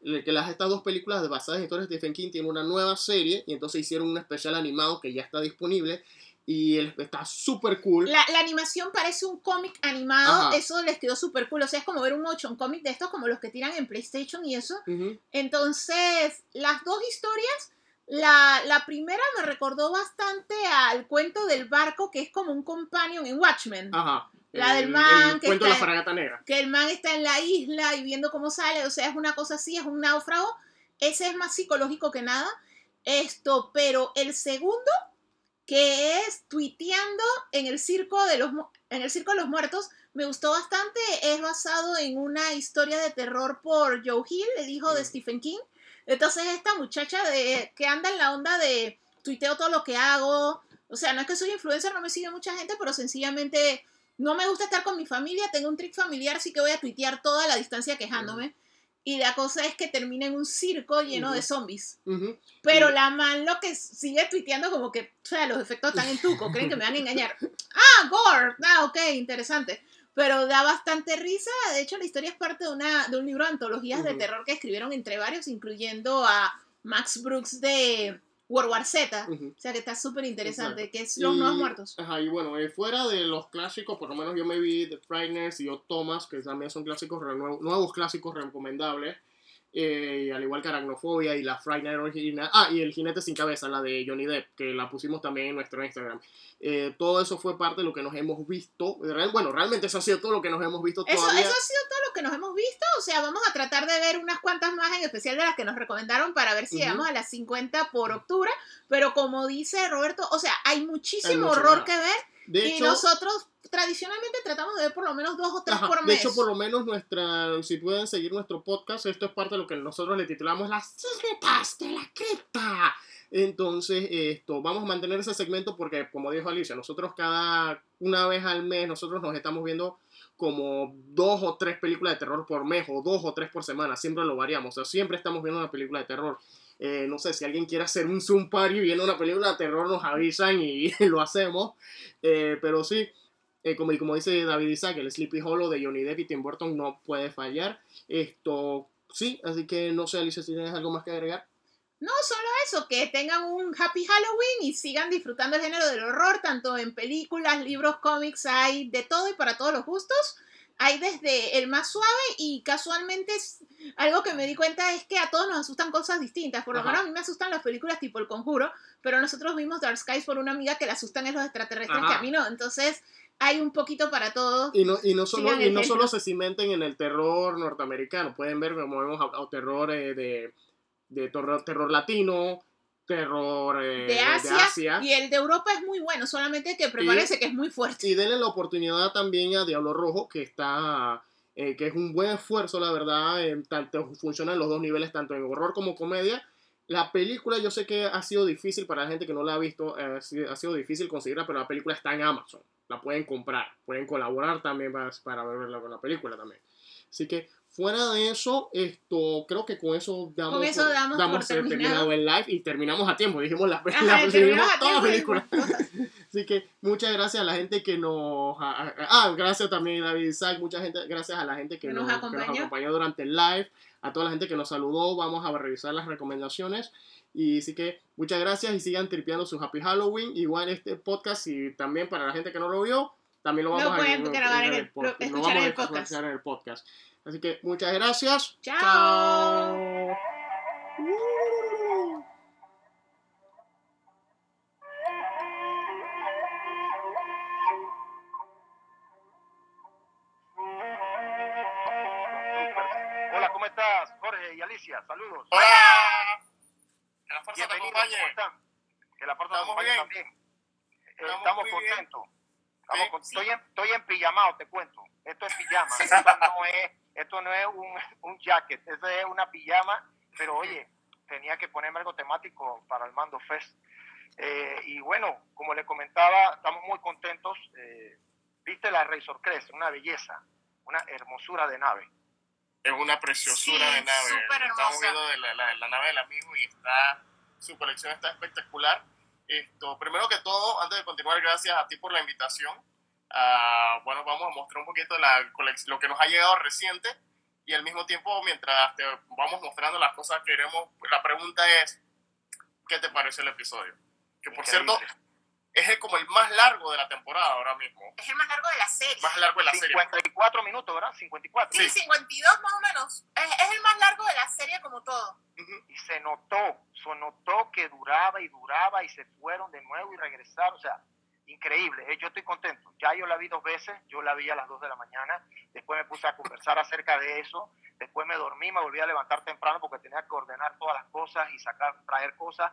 el que las, estas dos películas basadas en historias de Stephen King tienen una nueva serie, y entonces hicieron un especial animado que ya está disponible, y está súper cool. La, la animación parece un cómic animado, Ajá. eso les quedó súper cool, o sea, es como ver un motion cómic de estos, como los que tiran en PlayStation y eso. Ujú. Entonces, las dos historias, la, la primera me recordó bastante al cuento del barco, que es como un companion en Watchmen. Ajá. La del El- man el que cuento de la está- fragata negra. que el man está en la isla y viendo cómo sale, o sea, es una cosa así, es un náufrago. Ese es más psicológico que nada. Esto, pero el segundo, que es tuiteando en el circo de los en el circo de los muertos, me gustó bastante. Es basado en una historia de terror por Joe Hill, el hijo de. Stephen King. Entonces, esta muchacha de que anda en la onda de tuiteo todo lo que hago. O sea, no es que soy influencer, no me sigue mucha gente, pero sencillamente no me gusta estar con mi familia, tengo un trick familiar, así que voy a tuitear toda la distancia quejándome. Y la cosa es que termina en un circo lleno de zombies. Pero la man lo que sigue tuiteando como que, o sea, los efectos están en tuco, creen que me van a engañar. <laughs> Ah, gore, ah, ok, interesante. Pero da bastante risa. De hecho, la historia es parte de, una, de un libro de antologías de terror que escribieron entre varios, incluyendo a Max Brooks de World War Z. Ujú. O sea, que está súper interesante, que es Los Y- Nuevos Muertos. Ajá, y bueno, eh, fuera de los clásicos, por lo menos yo me vi The Frighteners y Odd Thomas, que también son clásicos, nuevos clásicos recomendables. Eh, al igual que Aracnofobia y la Frighteners original. Ah, y El Jinete Sin Cabeza, la de Johnny Depp, que la pusimos también en nuestro Instagram. Eh, todo eso fue parte de lo que nos hemos visto. Real- bueno, realmente eso ha sido todo lo que nos hemos visto Eso, todavía. eso ha sido todo lo que nos hemos visto. O sea, vamos a tratar de ver unas cuantas más, en especial de las que nos recomendaron, para ver si Ujú. llegamos a las 50 por octubre. Pero como dice Roberto, o sea, hay muchísimo Hay horror que ver. De y hecho, tradicionalmente tratamos de ver por lo menos dos o tres Ajá, por de mes. hecho, por lo menos nuestra, si pueden seguir nuestro podcast, esto es parte de lo que nosotros le titulamos las secretas de la cripta. Entonces, esto, vamos a mantener ese segmento porque, como dijo Alicia, nosotros cada una vez al mes, nosotros nos estamos viendo como dos o tres películas de terror por mes o dos o tres por semana, siempre lo variamos, o sea, siempre estamos viendo una película de terror. Eh, no sé, si alguien quiere hacer un Zoom party viendo una película de terror, nos avisan y <laughs> lo hacemos. Eh, pero sí, eh, como, como dice David Isaac, el Sleepy Hollow de Johnny Depp y Tim Burton no puede fallar. Esto, sí, así que no sé, Alicia, si tienes algo más que agregar. No, solo eso, que tengan un happy Halloween y sigan disfrutando el género del horror, tanto en películas, libros, cómics, hay de todo y para todos los gustos. Hay desde el más suave y casualmente es- algo que me di cuenta es que a todos nos asustan cosas distintas. Por lo Ajá. menos a mí me asustan las películas tipo El Conjuro, pero nosotros vimos Dark Skies por una amiga que le asustan es los extraterrestres Ajá. que a mí no. Entonces hay un poquito para todos. Y no, y no, solo, y no solo se cimenten en el terror norteamericano, pueden ver como vemos a, a terror eh, de, de terror, terror latino, terror eh, De Asia, y el de Europa es muy bueno, solamente que prepárese que es muy fuerte. Y denle la oportunidad también a Diablo Rojo, que está. eh, que es un buen esfuerzo, la verdad. en tanto funciona en los dos niveles, tanto en horror como comedia. La película yo sé que ha sido difícil para la gente que no la ha visto, eh, ha sido- ha sido difícil conseguirla, pero la película está en Amazon. La pueden comprar, pueden colaborar también para, para verla con la película también. Así que fuera de eso, esto creo que con eso damos, Con eso damos por por terminado. terminado. el live y terminamos a tiempo. Dijimos la, <laughs> Ajá, la- terminamos toda la película. <laughs> Así que muchas gracias a la gente que nos... Ah, gracias también David Isaac, mucha gente, gracias a la gente que, Que nos, nos que nos acompañó. acompañó durante el live, a toda la gente que nos saludó, vamos a revisar las recomendaciones. Y así que muchas gracias y sigan tripeando su Happy Halloween. Igual este podcast y también para la gente que no lo vio, también lo Lo vamos a pueden grabar en el- escuchar en a el podcast. escuchar en el podcast. Así que muchas gracias. Chao. Chao. Hola, ¿cómo estás? Jorge y Alicia, saludos. ¡Hola! Que la fuerza te acompañe. ¿cómo están? Que la fuerza te acompañe bien. también. Estamos Estamos, muy bien. Estamos Sí. con- estoy, en, estoy en pijamado, te cuento. Esto es pijama. Esto no es, esto no es un, un jacket, esto es una pijama. Pero oye, tenía que ponerme algo temático para el Mando Fest. Eh, y bueno, como le comentaba, estamos muy contentos. Eh, Viste la Razor Crest, una belleza, una hermosura de nave. Es una preciosura Sí, de nave. súper Estamos hermosa. viendo de la, la- la nave del amigo y está su colección está espectacular. Esto, primero que todo, antes de continuar, gracias a ti por la invitación. Ah, bueno, vamos a mostrar un poquito la lo que nos ha llegado reciente y al mismo tiempo, mientras te vamos mostrando las cosas que queremos, la pregunta es, ¿qué te pareció el episodio? Que por Increíble. cierto, es el, como el más largo de la temporada ahora mismo. Es el más largo de la serie. Más largo de la serie. 54 minutos, ¿verdad? 54. Sí, 52 más o menos. Es, es el más largo de la serie como todo. Y se notó, se notó que duraba y duraba y se fueron de nuevo y regresaron, o sea, increíble, eh, yo estoy contento, ya yo la vi dos veces, yo la vi a las 2 de la mañana, después me puse a conversar acerca de eso, después me dormí, me volví a levantar temprano porque tenía que ordenar todas las cosas y sacar, traer cosas,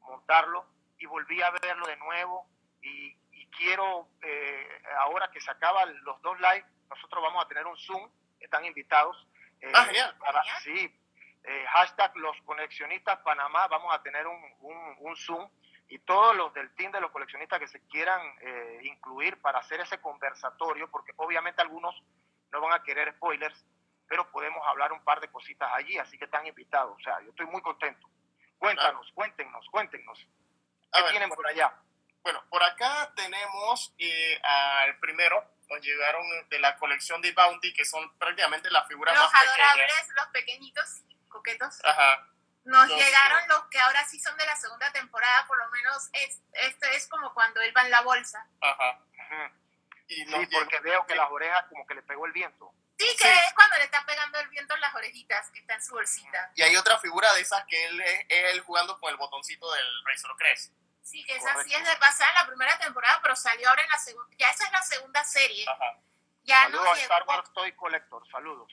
montarlo, y volví a verlo de nuevo, y, y quiero, eh, ahora que se acaban los dos live, nosotros vamos a tener un Zoom, están invitados. eh, Ah, genial. para- Genial. sí, eh, hashtag los coleccionistas Panamá, vamos a tener un, un, un Zoom y todos los del team de los coleccionistas que se quieran eh, incluir para hacer ese conversatorio, porque obviamente algunos no van a querer spoilers, pero podemos hablar un par de cositas allí, así que están invitados. O sea, yo estoy muy contento. Cuéntanos, cuéntenos, cuéntenos. ¿Qué ver, tienen por allá? Bueno, por acá tenemos eh, al primero, nos llegaron de la colección de Bounty, que son prácticamente las figuras Los más pequeñas. adorables, los pequeñitos, coquetos. Ajá. Nos los- llegaron los que ahora sí son de la segunda temporada, por lo menos es, este es como cuando él va en la bolsa. Ajá. Y Sí, llegó- porque veo que las orejas como que le pegó el viento. Sí, que Sí. es cuando le está pegando el viento en las orejitas, que está en su bolsita. Y hay otra figura de esas que él es él jugando con el botoncito del Razor Crest. Sí, que esa sí es de basada en la primera temporada, pero salió ahora en la segunda. Ya esa es la segunda serie. Ajá. Ya Saludos nos a Star. Wars Toy Collector, saludos.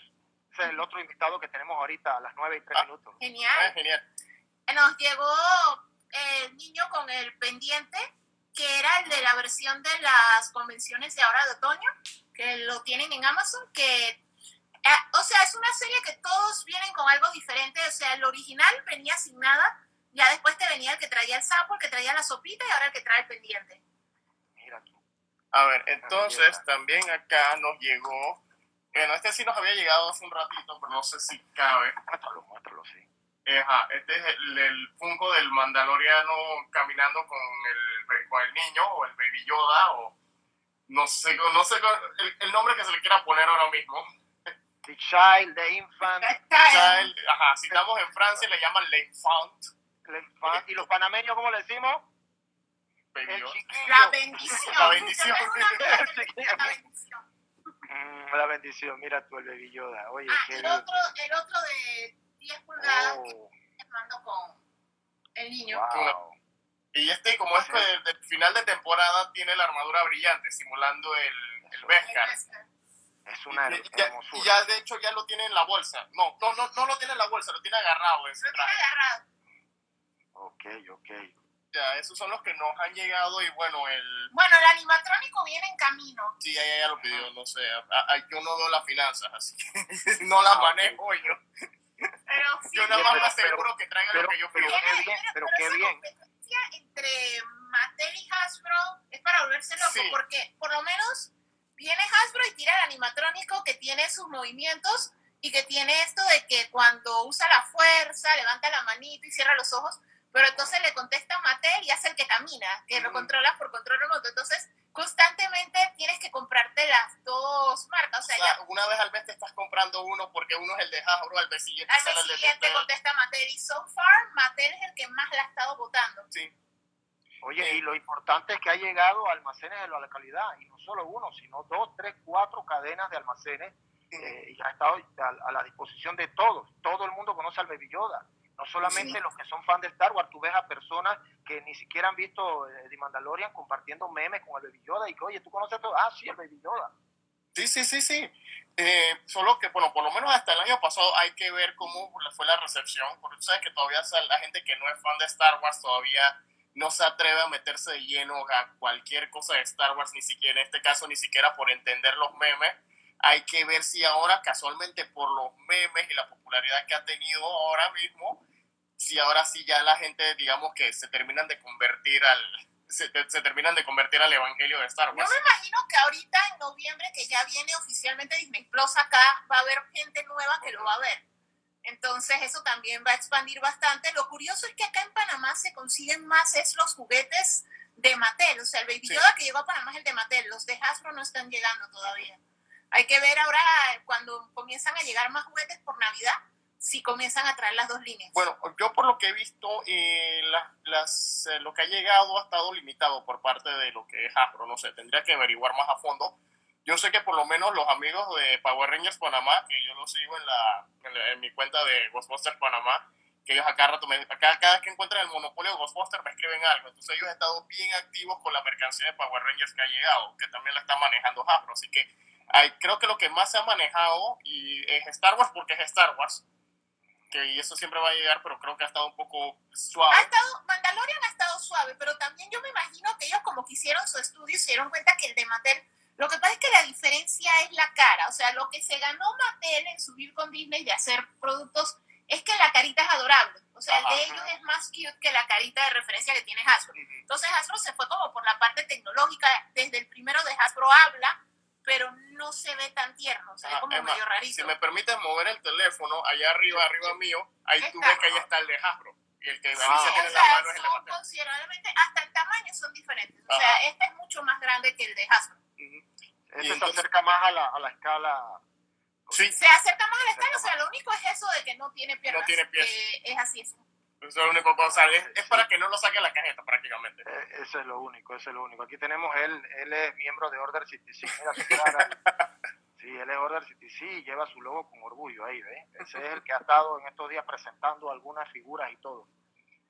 Ese es el otro invitado que tenemos ahorita a las 9 y 3 Ah. minutos. Ah, Genial. genial. Nos llegó el niño con el pendiente, que era el de la versión de las convenciones de ahora de otoño, que lo tienen en Amazon, que, eh, o sea, es una serie que todos vienen con algo diferente, o sea, el original venía sin nada, ya después te venía el que traía el sapo, el que traía la sopita y ahora el que trae el pendiente. Mira tú. A ver, entonces también acá nos llegó. Bueno, este sí nos había llegado hace un ratito, pero no sé si cabe. Muéstralo, muéstralo, sí. Ajá, este es el, el Funko del Mandaloriano caminando con el, con el niño o el Baby Yoda o no sé, no sé el, el nombre que se le quiera poner ahora mismo. The Child, The Infant, Child, ajá, si estamos en Francia le llaman the infant. ¿Y los panameños cómo le decimos? El chiquillo. La bendición. La bendición. <laughs> La. Mm, la bendición, mira tú el Baby Yoda. Oye, Ah, qué el otro, el otro de 10 pulgadas, Oh, mando con el niño. wow. Y este, como es que del final de temporada, tiene la armadura brillante, simulando el, el Beskar. Es una Y ya, hermosura. y ya, de hecho ya lo tiene en la bolsa. No, no, no, no lo tiene en la bolsa, lo tiene agarrado Lo tiene agarrado. Ok, ok. Ya, esos son los que nos han llegado y bueno, el... Bueno, el animatrónico viene en camino. Sí, ya, ya, ya lo pidió, no sé. a- a- yo no veo las finanzas, así que <laughs> no las Ah, manejo yo. Pero <laughs> sí, Yo nada más me pero- aseguro que traigan pero- lo que yo pero pido. qué bien, pero qué bien. competencia entre Mattel y Hasbro es para volverse loco, Sí. porque por lo menos viene Hasbro y tira el animatrónico que tiene sus movimientos y que tiene esto de que cuando usa la fuerza, levanta la manito y cierra los ojos, pero entonces le contesta Mattel y hace el que camina, que lo controlas por control remoto. Entonces, constantemente tienes que comprarte las dos marcas. O O sea, ya una vez al mes te estás comprando uno porque uno es el de Hasbro, al mes siguiente al sale mes el de siguiente contesta Mattel y so far Mattel es el que más la ha estado votando. Sí. Oye, y lo importante es que ha llegado a almacenes de la localidad, y no solo uno, sino dos, tres, cuatro cadenas de almacenes, eh, y ha estado a, a la disposición de todos. Todo el mundo conoce al Baby Yoda. No solamente Sí. los que son fans de Star Wars, tú ves a personas que ni siquiera han visto eh, The Mandalorian compartiendo memes con el Baby Yoda y que, oye, ¿tú conoces todo? Ah, sí, el Baby Yoda. Sí, sí, sí, sí. Eh, solo que, bueno, por lo menos hasta el año pasado hay que ver cómo fue la recepción, porque tú sabes que todavía la gente que no es fan de Star Wars todavía no se atreve a meterse de lleno a cualquier cosa de Star Wars, ni siquiera en este caso, ni siquiera por entender los memes. Hay que ver si ahora, casualmente por los memes y la popularidad que ha tenido ahora mismo, si ahora sí ya la gente, digamos que se terminan de convertir al, se, se terminan de convertir al evangelio de Star Yo Wars. me imagino que ahorita en noviembre, que ya viene oficialmente Disney Plus acá, va a haber gente nueva que lo va a ver. Entonces eso también va a expandir bastante. Lo curioso es que acá en Panamá se consiguen más es los juguetes de Mattel. O sea, el Baby Sí. Yoda que llegó a Panamá es el de Mattel. Los de Hasbro no están llegando todavía. Hay que ver ahora cuando comienzan a llegar más juguetes por Navidad, si comienzan a traer las dos líneas. Bueno, yo por lo que he visto, eh, las, las, eh, lo que ha llegado ha estado limitado por parte de lo que es Hasbro. No sé, tendría que averiguar más a fondo. Yo sé que por lo menos los amigos de Power Rangers Panamá, que yo los sigo en, la, en, la- en mi cuenta de Ghostbusters Panamá, que ellos acá rato, me, acá, cada vez que encuentran el monopolio de Ghostbusters me escriben algo. Entonces ellos han estado bien activos con la mercancía de Power Rangers que ha llegado, que también la está manejando Hasbro. Así que hay, creo que lo que más se ha manejado y es Star Wars porque es Star Wars. Que y eso siempre va a llegar, pero creo que ha estado un poco suave. Ha estado, Mandalorian ha estado suave, pero también yo me imagino que ellos como que hicieron su estudio se dieron cuenta que el de Mattel, lo que pasa es que la diferencia es la cara, o sea, lo que se ganó Mattel en subir con Disney de hacer productos es que la carita es adorable, o sea, el de Ajá. ellos es más cute que la carita de referencia que tiene Hasbro. Entonces Hasbro se fue como por la parte tecnológica, desde el primero de Hasbro habla, pero no se ve tan tierno, o sea, es como medio rarito. Si me permites mover el teléfono, allá arriba, arriba mío, ahí tú ves que ahí está el de Hasbro. Y el que a Ah. Sí, tiene o en la sea, mano es el de considerablemente, hasta el tamaño son diferentes. O Ajá. sea, este es mucho más grande que el de Hasbro. Ujú. Este Y se entonces- acerca más a la, a la escala. Sí, Se acerca más al escala, o sea, lo único es eso de que no tiene piernas. No tiene pies. que es así. Es. Eso es lo único o sea, es, es para que no lo saque la cajeta prácticamente. Eh, Eso es lo único, eso es lo único. Aquí tenemos él, él es miembro de Order 66. Mira su cara. <laughs> Sí, él es Order 66 y lleva su logo con orgullo ahí, ¿ves? Ese es el que ha estado en estos días presentando algunas figuras y todo.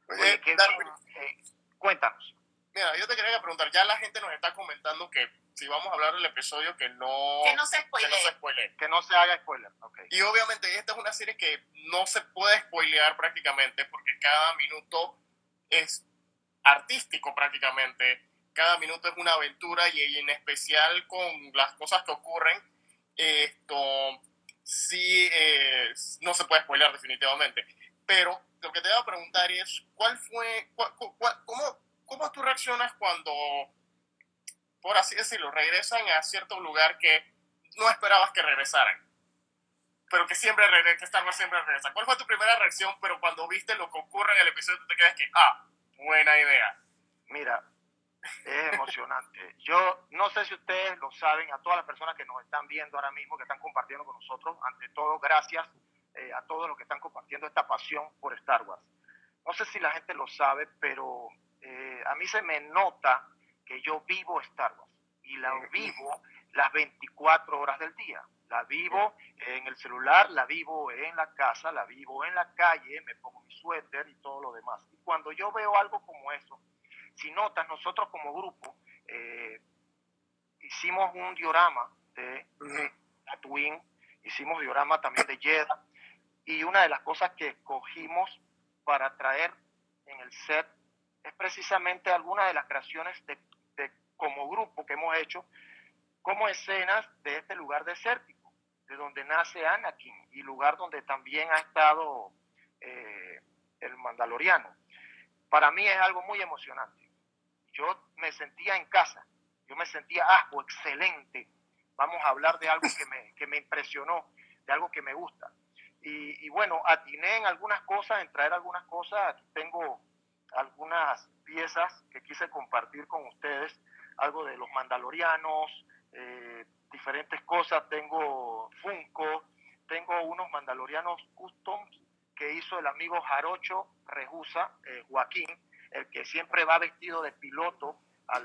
Oye, qué Darwin, bien. Eh, cuéntanos. Mira, yo te quería preguntar, ya la gente nos está comentando que si vamos a hablar del episodio que no, Que no se que no spoilee. se spoilee. Que no se haga spoiler. Y obviamente esta es una serie que no se puede spoilear prácticamente porque cada minuto es artístico prácticamente. Cada minuto es una aventura y, en especial con las cosas que ocurren, esto sí eh, no se puede spoilear definitivamente. Pero lo que te voy a preguntar es, ¿cuál fue, cuál- cuál- cómo, cómo tú reaccionas cuando, por así decirlo, regresan a cierto lugar que no esperabas que regresaran? pero que siempre regresa, que Star Wars siempre regresa. ¿Cuál fue tu primera reacción, pero cuando viste lo que ocurre en el episodio, tú te quedas que, ah, buena idea? Mira, es emocionante. Yo no sé si ustedes lo saben, a todas las personas que nos están viendo ahora mismo, que están compartiendo con nosotros, ante todo, gracias eh, a todos los que están compartiendo esta pasión por Star Wars. No sé si la gente lo sabe, pero eh, a mí se me nota que yo vivo Star Wars y la vivo las 24 horas del día. La vivo en el celular, la vivo en la casa, la vivo en la calle, me pongo mi suéter y todo lo demás. Y cuando yo veo algo como eso, si notas, nosotros como grupo eh, hicimos un diorama de Tatooine, hicimos diorama también de Jeddah, y una de las cosas que escogimos para traer en el set es precisamente alguna de las creaciones de, como grupo que hemos hecho como escenas de este lugar desértico. de donde nace Anakin y lugar donde también ha estado eh, el Mandaloriano. Para mí es algo muy emocionante. Yo me sentía en casa, yo me sentía, ah, oh, excelente, vamos a hablar de algo que me, que me impresionó, de algo que me gusta. Y, bueno, atiné en algunas cosas, en traer algunas cosas, tengo algunas piezas que quise compartir con ustedes, algo de los mandalorianos, eh, diferentes cosas, tengo Funko, tengo unos mandalorianos customs que hizo el amigo Jarocho Rejusa, eh, Joaquín, el que siempre va vestido de piloto al,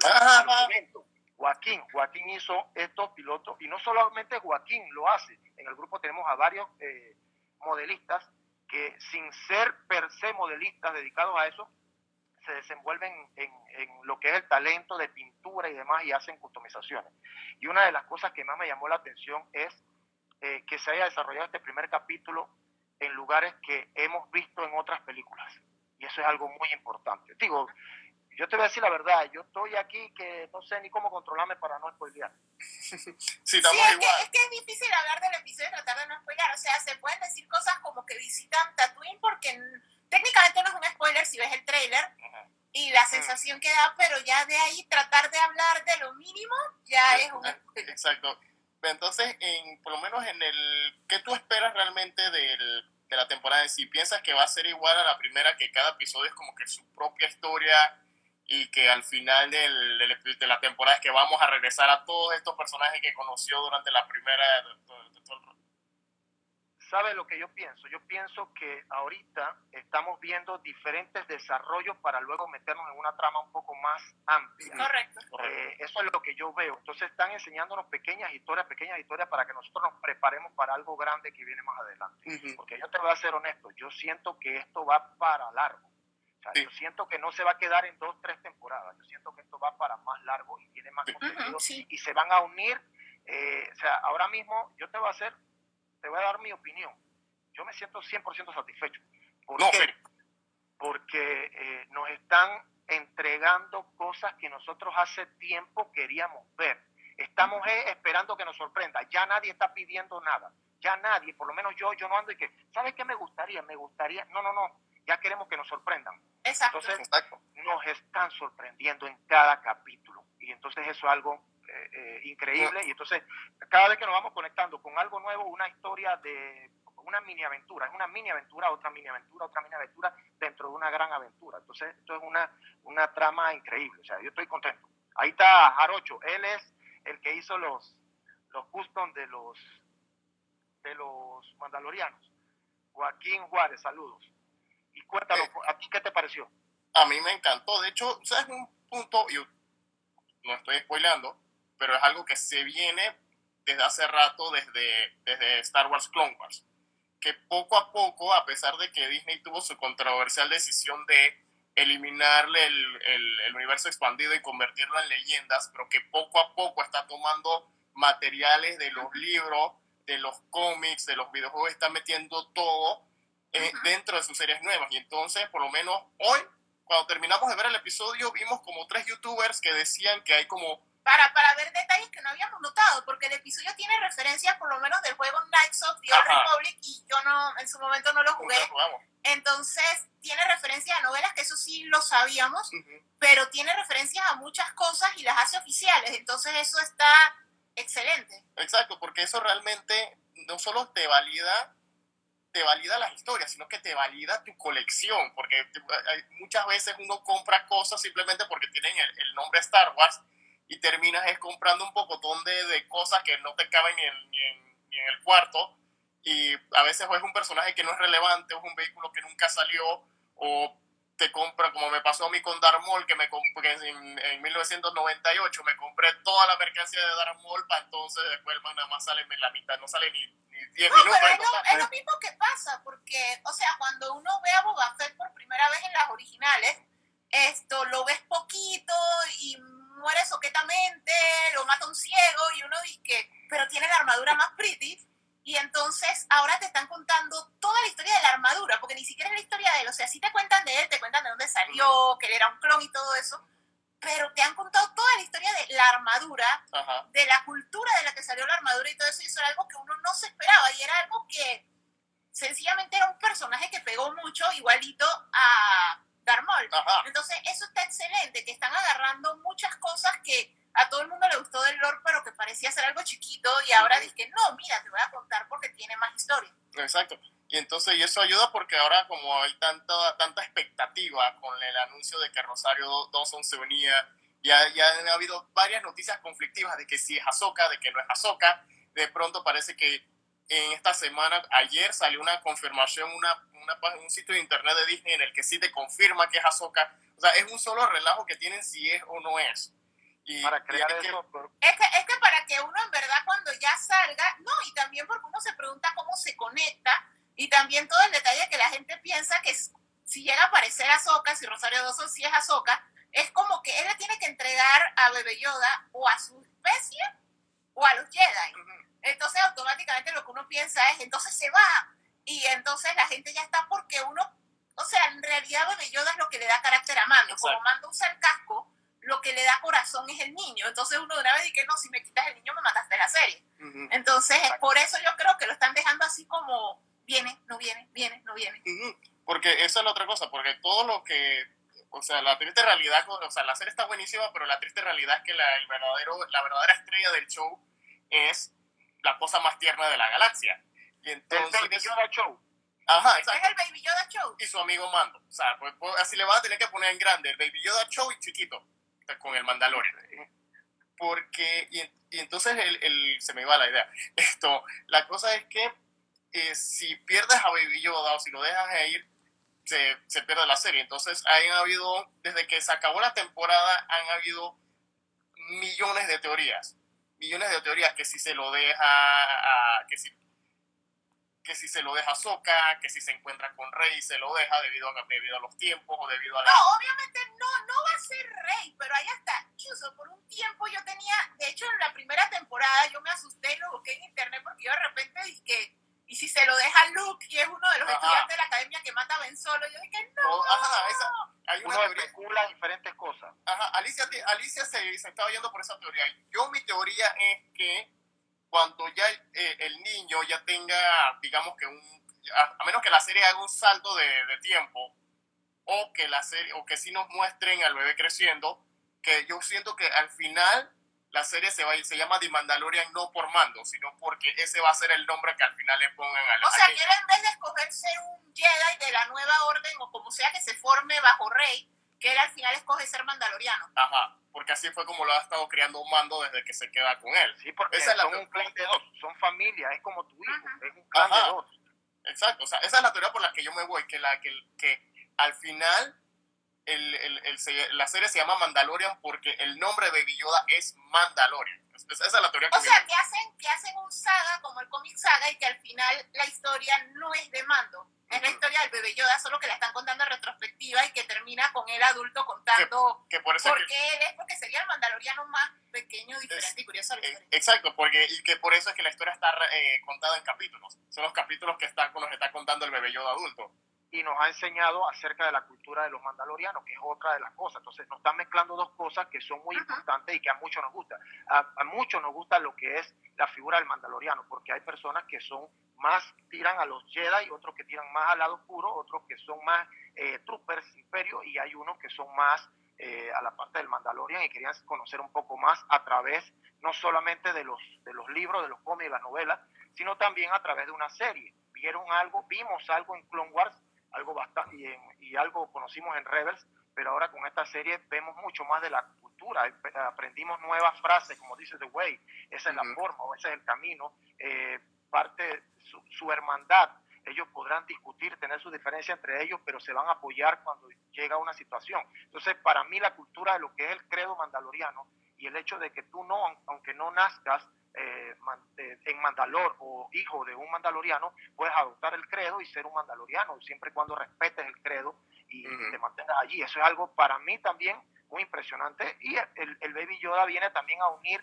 evento. Joaquín, Joaquín hizo estos pilotos y no solamente Joaquín lo hace, en el grupo tenemos a varios eh, modelistas que sin ser per se modelistas dedicados a eso, se desenvuelven en, en, lo que es el talento de pintura y demás y hacen customizaciones. Y una de las cosas que más me llamó la atención es eh, que se haya desarrollado este primer capítulo en lugares que hemos visto en otras películas. Y eso es algo muy importante. Digo, yo te voy a decir la verdad, yo estoy aquí que no sé ni cómo controlarme para no spoilear. <laughs> sí, estamos es, igual. Que, es que es difícil hablar del episodio y tratar de no spoilear. O sea, se pueden decir cosas como que visitan Tatooine porque técnicamente no es un spoiler si ves el trailer y la sensación que da, pero ya de ahí tratar de hablar de lo mínimo ya es un spoiler. Exacto. Entonces, en, por lo menos en el... ¿Qué tú esperas realmente del, de la temporada? Si piensas que va a ser igual a la primera, que cada episodio es como que su propia historia y que al final del, del, de la temporada es que vamos a regresar a todos estos personajes que conoció durante la primera... ¿Sabe lo que yo pienso? Yo pienso que ahorita estamos viendo diferentes desarrollos para luego meternos en una trama un poco más amplia. Correcto. Eh, eso es lo que yo veo. Entonces están enseñándonos pequeñas historias, pequeñas historias para que nosotros nos preparemos para algo grande que viene más adelante. Uh -huh. Porque yo te voy a ser honesto, yo siento que esto va para largo. O sea, sí. Yo siento que no se va a quedar en dos, tres temporadas. Yo siento que esto va para más largo y tiene más contenido uh -huh, sí. y se van a unir. Eh, o sea, ahora mismo yo te voy a hacer te voy a dar mi opinión. Yo me siento 100% satisfecho. ¿Por no, qué? Porque eh, nos están entregando cosas que nosotros hace tiempo queríamos ver. Estamos eh, esperando que nos sorprenda. Ya nadie está pidiendo nada. Ya nadie, por lo menos yo, yo no ando y que, ¿sabes qué me gustaría? Me gustaría. No, no, no. Ya queremos que nos sorprendan. Exacto. Entonces, Exacto. nos están sorprendiendo en cada capítulo. Y entonces eso es algo eh, eh, increíble. Y entonces, cada vez que nos vamos conectando con algo nuevo, una historia de una mini aventura, es una mini aventura, otra mini aventura, otra mini aventura dentro de una gran aventura. Entonces, esto es una, una trama increíble. O sea, yo estoy contento. Ahí está Jarocho, él es el que hizo los, los custom de los, de los mandalorianos. Joaquín Juárez, saludos. Y cuéntanos, ¿a ti qué te pareció? A mí me encantó. De hecho, ¿sabes un punto? Yo no estoy spoileando, pero es algo que se viene desde hace rato, desde, desde Star Wars Clone Wars. Que poco a poco, a pesar de que Disney tuvo su controversial decisión de eliminarle el, el, el, universo expandido y convertirlo en leyendas, pero que poco a poco está tomando materiales de los libros, de los cómics, de los videojuegos, está metiendo todo eh, uh -huh. dentro de sus series nuevas. Y entonces, por lo menos hoy, cuando terminamos de ver el episodio, vimos como tres youtubers que decían que hay como para, para ver detalles que no habíamos notado, porque el episodio tiene referencias por lo menos del juego Knights of the Old Republic y yo no, en su momento no lo jugué. Entonces, tiene referencias a novelas, que eso sí lo sabíamos, uh -huh. pero tiene referencias a muchas cosas y las hace oficiales. Entonces, eso está excelente. Exacto, porque eso realmente no solo te valida te valida las historias, sino que te valida tu colección, porque te, muchas veces uno compra cosas simplemente porque tienen el, el nombre Star Wars y terminas es comprando un pocotón de, de cosas que no te caben ni en, ni, en, ni en, el cuarto y a veces es un personaje que no es relevante, es un vehículo que nunca salió o te compra, como me pasó a mí con Darth Maul, que me compré en, en 1998, me compré toda la mercancía de Darth Maul, para entonces después el man nada más sale en la mitad, no sale ni, ni 10 no, minutos. Pero es, lo, es lo mismo que pasa, porque, o sea, cuando uno ve a Boba Fett por primera vez en las originales, esto lo ves poquito y muere soquetamente, lo mata un ciego y uno dice que, pero tiene la armadura más pretty. Y entonces ahora te están contando toda la historia de la armadura, porque ni siquiera es la historia de él. O sea, sí te cuentan de él, te cuentan de dónde salió, que él era un clon y todo eso, pero te han contado toda la historia de la armadura, Ajá. de la cultura de la que salió la armadura y todo eso, y eso era algo que uno no se esperaba, y era algo que sencillamente era un personaje que pegó mucho, igualito a Ajá. Entonces, eso está excelente, que están agarrando muchas cosas que a todo el mundo le gustó del lore, pero que parecía ser algo chiquito, y ahora dije, no, mira, te voy a contar porque tiene más historia. Exacto. Y entonces, y eso ayuda porque ahora como hay tanta, tanta expectativa con el anuncio de que Rosario Dawson se unía, ya, ya han habido varias noticias conflictivas de que si es Ahsoka, de que no es Ahsoka. De pronto parece que en esta semana, ayer salió una confirmación, una, una, un sitio de internet de Disney en el que sí te confirma que es Ahsoka. O sea, es un solo relajo que tienen si es o no es. Y, Para y crear es que- eso, pero- Es que, es que para que uno en verdad cuando ya salga, no, y también porque uno se pregunta cómo se conecta, y también todo el detalle que la gente piensa que si llega a aparecer Ahsoka, si Rosario Dawson sí es Ahsoka, es como que él le tiene que entregar a Bebe Yoda o a su especie o a los Jedi. Entonces automáticamente lo que uno piensa es, entonces se va, y entonces la gente ya está porque uno, o sea, en realidad Bebe Yoda es lo que le da carácter a Mando, como Exacto. Mando usa el casco, lo que le da corazón es el niño. Entonces uno de una vez dice no, si me quitas el niño me mataste la serie. Entonces, por eso yo creo que lo están dejando así como viene, no viene, viene, no viene. Porque esa es la otra cosa, porque todo lo que, o sea, la triste realidad, o sea, la serie está buenísima, pero la triste realidad es que la, el verdadero, la verdadera estrella del show es la cosa más tierna de la galaxia. Y El entonces, Baby Yoda Show. ajá, Es exacto. el Baby Yoda Show. Y su amigo Mando. O sea, pues, pues, así le van a tener que poner en grande el Baby Yoda Show y chiquito con el Mandalorian. Porque, y, y entonces el, el- se me iba la idea. Esto, la cosa es que eh, si pierdes a Baby Yoda o si lo dejas ir, se, se pierde la serie. Entonces, han habido, desde que se acabó la temporada, han habido millones de teorías. Millones de teorías que si se lo deja a, que si que si se lo deja a Soka, que si se encuentra con Rey se lo deja debido a, debido a los tiempos o debido a la... No, obviamente no, no va a ser rey, pero ahí está. Incluso por un tiempo yo tenía, de hecho en la primera temporada yo me asusté y lo busqué en internet porque yo de repente dije, y si se lo deja Luke, y es uno de los Ajá. estudiantes de la academia que mata a Ben Solo, yo dije, no. No, ajá, esa, hay una Uno teoría, especula diferentes cosas. ajá, Alicia, Alicia se, se estaba yendo por esa teoría. Yo mi teoría es que cuando ya eh, el niño ya tenga, digamos que un, a, a menos que la serie haga un salto de, de tiempo, o que la serie, o que sí nos muestren al bebé creciendo, que yo siento que al final la serie se va a- se llama The Mandalorian no por mando, sino porque ese va a ser el nombre que al final le pongan al O sea, que él en vez de escoger ser un Jedi de la nueva orden o como sea que se forme bajo Rey, que él al final escoge ser mandaloriano. Ajá, porque así fue como lo ha estado creando un mando desde que se queda con él. Sí, porque Esa es la son un clan de dos, son familia, es como tu hijo, Ajá. es un clan Ajá. de dos. Exacto, o sea, esa es la teoría por la que yo me voy, que, la, que, que al final el, el- el la serie se llama Mandalorian porque el nombre de Baby Yoda es Mandalorian. Es- Esa es la teoría que O sea, que hacen, que hacen un saga como el cómic saga y que al final la historia no es de mando. Es la historia del bebé Yoda, solo que la están contando en retrospectiva y que termina con el adulto contando que por es por que- qué él es, porque sería el mandaloriano más pequeño, diferente Es- y curioso eh. Exacto, porque, y que por eso es que la historia está eh, contada en capítulos. Son los capítulos que están los que está contando el bebé Yoda adulto. Y nos ha enseñado acerca de la cultura de los mandalorianos, que es otra de las cosas. Entonces nos están mezclando dos cosas que son muy importantes y que a muchos nos gusta. A, a muchos nos gusta lo que es la figura del mandaloriano, porque hay personas que son más, tiran a los Jedi, otros que tiran más al lado oscuro, otros que son más eh, troopers imperio, y hay unos que son más eh, a la parte del Mandalorian y querían conocer un poco más a través no solamente de los, de los libros, de los cómics, de las novelas, sino también a través de una serie. Vieron algo, vimos algo en Clone Wars, algo bastante, y, en- y algo conocimos en Rebels, pero ahora con esta serie vemos mucho más de la cultura, ap- aprendimos nuevas frases, como dice The Way, esa es la Ujú. forma o ese es el camino, eh, parte su, su hermandad. Ellos podrán discutir, tener sus diferencias entre ellos, pero se van a apoyar cuando llega una situación. Entonces, para mí la cultura de lo que es el credo mandaloriano y el hecho de que tú no, aun- aunque no nazcas eh, man- eh, en Mandalor o hijo de un mandaloriano, puedes adoptar el credo y ser un mandaloriano, siempre y cuando respetes el credo y te mantengas allí. Eso es algo para mí también muy impresionante. Y el, el Baby Yoda viene también a unir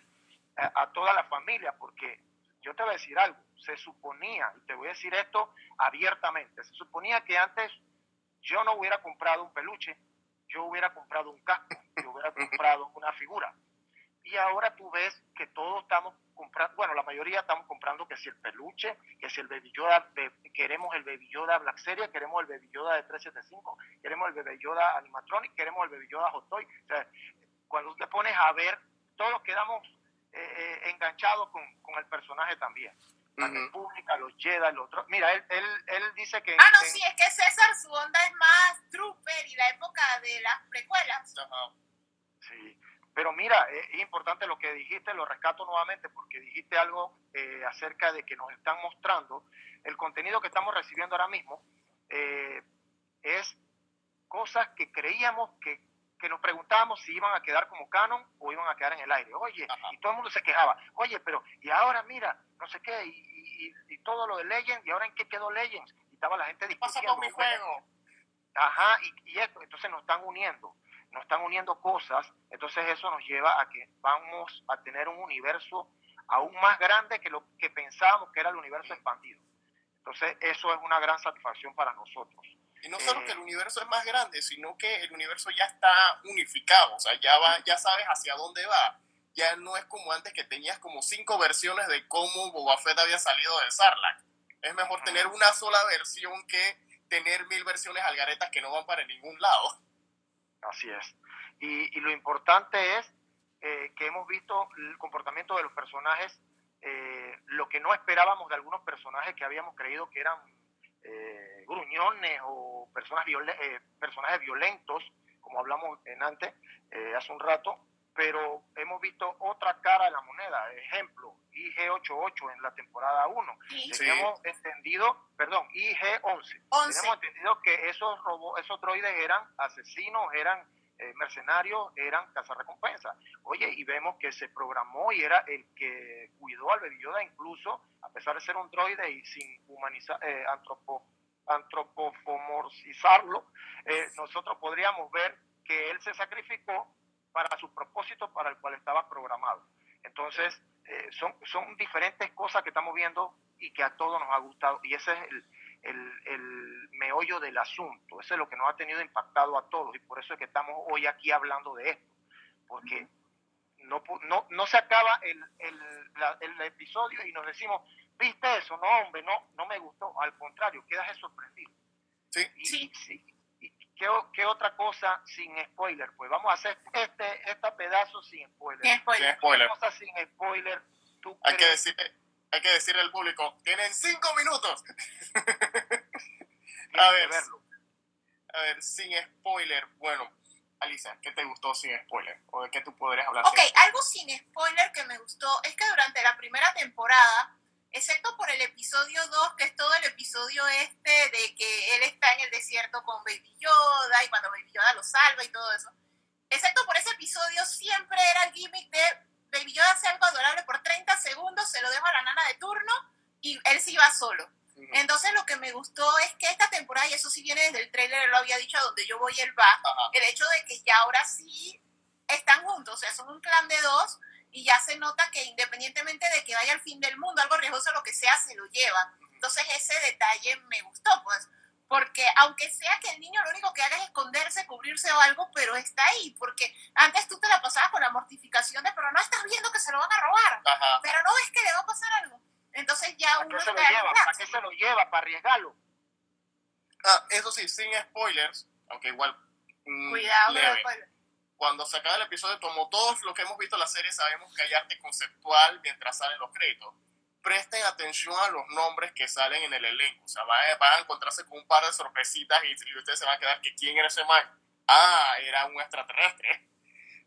a toda la familia, porque yo te voy a decir algo, se suponía, y te voy a decir esto abiertamente, se suponía que antes yo no hubiera comprado un peluche, yo hubiera comprado un casco, yo hubiera <laughs> comprado una figura. y ahora tú ves que todos estamos comprando, bueno, la mayoría estamos comprando que si el peluche, que si el Baby Yoda, de- queremos el Baby Yoda Black Series, queremos el Baby Yoda de 375, queremos el Baby Yoda Animatronic, queremos el Baby Yoda Hot Toy. O sea, cuando te pones a ver, todos quedamos eh, eh, enganchados con, con el personaje también. La Ujú. República, los Jedi, los otros. Mira, él, él, él dice que... Ah, no, en- sí, es que César, su onda es más trooper y la época de las precuelas. Sí, pero mira, eh, es importante lo que dijiste, lo rescato nuevamente porque dijiste algo eh, acerca de que nos están mostrando el contenido que estamos recibiendo ahora mismo eh, es cosas que creíamos que, que nos preguntábamos si iban a quedar como canon o iban a quedar en el aire. Oye, y todo el mundo se quejaba, oye, pero y ahora mira, no sé qué, y, y- y todo lo de Legends, y ahora en qué quedó Legends, y estaba la gente discutiendo. con mi juego? Ajá, y, y esto, entonces nos están uniendo, nos están uniendo cosas, entonces eso nos lleva a que vamos a tener un universo aún más grande que lo que pensábamos que era el universo expandido. Entonces eso es una gran satisfacción para nosotros. Y no solo Eh, que el universo es más grande, sino que el universo ya está unificado, o sea, ya va, ya sabes hacia dónde va. Ya no es como antes que tenías como cinco versiones de cómo Boba Fett había salido del Sarlacc. Es mejor tener una sola versión que tener mil versiones algaretas que no van para ningún lado. Así es. Y, y lo importante es eh, que hemos visto el comportamiento de los personajes, eh, lo que no esperábamos de algunos personajes que habíamos creído que eran eh, gruñones o personas viole- eh, personajes violentos, como hablamos en antes, eh, hace un rato, pero hemos visto otra cara de la moneda. Ejemplo, IG88 en la temporada 1. Sí. Teníamos entendido, perdón, IG11. 11. Tenemos entendido que esos robots, esos droides eran asesinos, eran eh, mercenarios, eran cazarrecompensas. Oye, y vemos que se programó y era el que cuidó al Baby Yoda, incluso, a pesar de ser un droide y sin humanizar, eh, antropo, antropomorfizarlo, eh, nosotros podríamos ver que él se sacrificó para su propósito para el cual estaba programado. Entonces, eh, son, son diferentes cosas que estamos viendo y que a todos nos ha gustado. Y ese es el, el, el meollo del asunto. Eso es lo que nos ha tenido impactado a todos. Y por eso es que estamos hoy aquí hablando de esto. Porque no, pu- no, no se acaba el, el, la- el episodio y nos decimos, ¿viste eso? No, hombre, no, no me gustó. Al contrario, quedas sorprendido. Sí. Y, Sí. Sí, ¿Y qué, otra cosa sin spoiler? Pues vamos a hacer <laughs> este, este pedazo sin spoiler. Sin spoiler. Sin spoiler. ¿Qué cosa sin spoiler tú Hay que decirle, hay que decirle al público, tienen cinco minutos. <laughs> a ver. verlo? A ver, sin spoiler, bueno, Alisa, ¿qué te gustó sin spoiler? ¿O de qué tú podrías hablar Ok, sin algo sin spoiler que me gustó es que durante la primera temporada, excepto por el episodio 2, que es todo el episodio este de que él está en el desierto con Baby Yoda y cuando Baby Yoda lo salva y todo eso, excepto por ese episodio, siempre era el gimmick de Baby Yoda hace algo adorable por 30 segundos, se lo dejo a la nana de turno y él se iba solo. Entonces lo que me gustó es que esta temporada, y eso sí viene desde el trailer, lo había dicho, a donde yo voy él va, el hecho de que ya ahora sí están juntos, o sea, son un clan de dos y ya se nota que independientemente de que vaya al fin del mundo, algo riesgoso, lo que sea, se lo lleva. Entonces ese detalle me gustó, pues, porque aunque sea que el niño lo único que haga es esconderse, cubrirse o algo, pero está ahí, porque antes tú te la pasabas con la mortificación de, pero no estás viendo que se lo van a robar, Ajá. pero no ves que le va a pasar algo. Entonces ya ¿Para uno qué se lo lleva? ¿Para qué se lo lleva? ¿Para arriesgarlo? Ah, eso sí, sin spoilers, aunque igual mm, Cuidado, leve. pero- Cuando se acaba el episodio, como todos los que hemos visto la serie, sabemos que hay arte conceptual mientras salen los créditos. Presten atención a los nombres que salen en el elenco. O sea, van a, van a encontrarse con un par de sorpresitas y, y ustedes se van a quedar que quién era ese man. Ah, era un extraterrestre.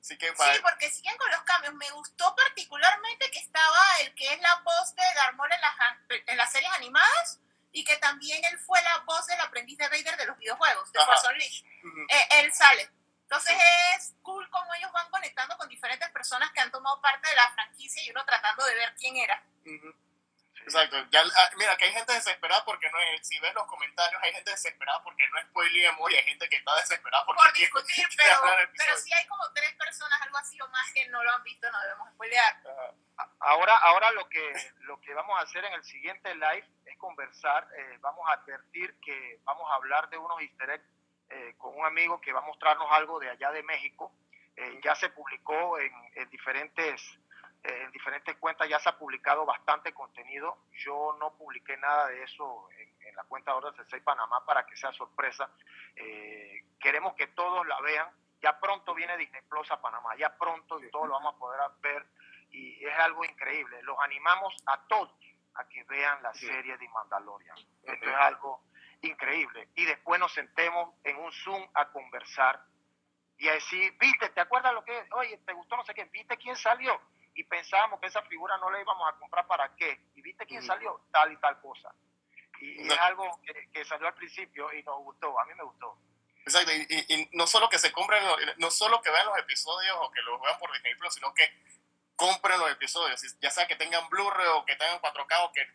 Así que va- Sí, porque siguen con los cambios. Me gustó particularmente que estaba el que es la voz de Garmol en las, en las series animadas y que también él fue la voz del aprendiz de Vader de los videojuegos, de. Force Unleashed. Ujú. Eh, él sale. Entonces es cool cómo ellos van conectando con diferentes personas que han tomado parte de la franquicia y uno tratando de ver quién era. Exacto. Ya, ah, mira, que hay gente desesperada porque no es. Si ves los comentarios, hay gente desesperada porque no es spoilemos y hay gente que está desesperada porque Por discutir, <laughs> quiere pero, pero hay como tres personas, algo así o más, que no lo han visto, no debemos spoilear. Ahora, ahora lo que lo que vamos a hacer en el siguiente live es conversar. eh, vamos a advertir que vamos a hablar de unos easter eggs eh, con un amigo que va a mostrarnos algo de allá de México. Eh, ya se publicó en, en diferentes eh, en diferentes cuentas ya se ha publicado bastante contenido. Yo no publiqué nada de eso en, en la cuenta de Orden 6 Panamá para que sea sorpresa. Eh, queremos que todos la vean. Ya pronto viene Disney Plus a Panamá, ya pronto y todos lo vamos a poder ver. Y es algo increíble. Los animamos a todos a que vean la serie de Mandalorian. Esto es algo increíble. Y después nos sentemos en un Zoom a conversar y a decir, viste, ¿te acuerdas lo que es? Oye, ¿te gustó no sé qué? ¿Viste quién salió? Y pensábamos que esa figura no la íbamos a comprar para qué. ¿Y viste quién salió? Tal y tal cosa. Y, y es algo que, que salió al principio y nos gustó. A mí me gustó. Exacto, y, y- y no solo que se compren, no solo que vean los episodios o que los vean por Plus, sino que compren los episodios, ya sea que tengan Blu-ray o que tengan 4K o que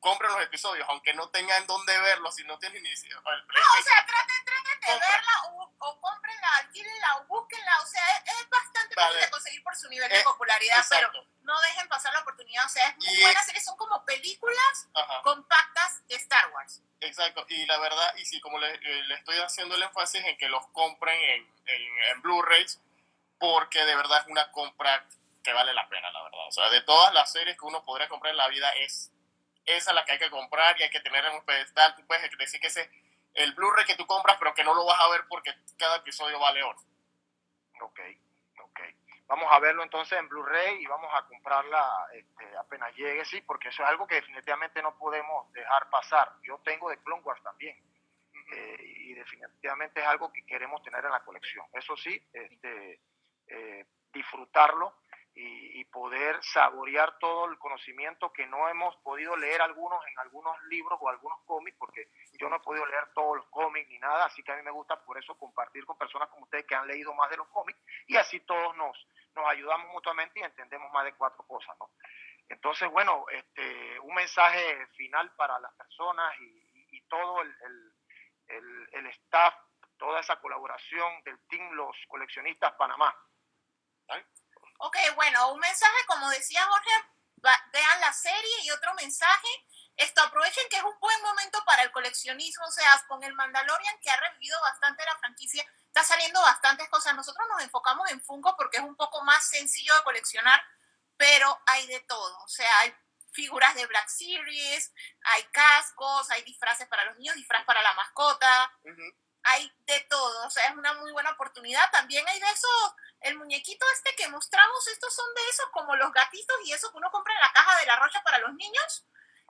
compren los episodios, aunque no tengan dónde verlos, si no tienen ni el No, o sea, traten, traten de verla o, o cómprenla, alquílenla o búsquenla. O sea, es, es bastante fácil de conseguir por su nivel de Eh, popularidad, exacto. pero no dejen pasar la oportunidad. O sea, es muy Y- buena serie. Son como películas Ajá. compactas de Star Wars. Exacto, y la verdad, y sí, como le, eh, le estoy haciendo el énfasis en que los compren en, en, en Blu-rays, porque de verdad es una compra que vale la pena, la verdad. O sea, de todas las series que uno podría comprar en la vida, es esa la que hay que comprar y hay que tener en un pedestal. Tú puedes decir que ese es el Blu-ray que tú compras, pero que no lo vas a ver porque cada episodio vale oro. Ok, ok. Vamos a verlo entonces en Blu-ray y vamos a comprarla este, apenas llegue, sí, porque eso es algo que definitivamente no podemos dejar pasar. Yo tengo de Clone Wars también. eh, y definitivamente es algo que queremos tener en la colección. Eso sí, este, eh, disfrutarlo y, poder saborear todo el conocimiento que no hemos podido leer algunos en algunos libros o algunos cómics, porque yo no he podido leer todos los cómics ni nada, así que a mí me gusta por eso compartir con personas como ustedes que han leído más de los cómics y así todos nos, nos ayudamos mutuamente y entendemos más de cuatro cosas, ¿no? Entonces, bueno, este, un mensaje final para las personas y, todo el, el- el- el staff, toda esa colaboración del team Los Coleccionistas Panamá. Ok, bueno, un mensaje, como decía Jorge, vean la serie y otro mensaje. Esto aprovechen que es un buen momento para el coleccionismo, o sea, con el Mandalorian que ha revivido bastante la franquicia, está saliendo bastantes cosas. Nosotros nos enfocamos en Funko porque es un poco más sencillo de coleccionar, pero hay de todo, o sea, hay figuras de Black Series, hay cascos, hay disfraces para los niños, disfraz para la mascota, hay de todo, o sea, es una muy buena oportunidad. También hay de esos, el muñequito este que mostramos, estos son de esos como los gatitos y eso que uno compra en la caja de la rocha para los niños.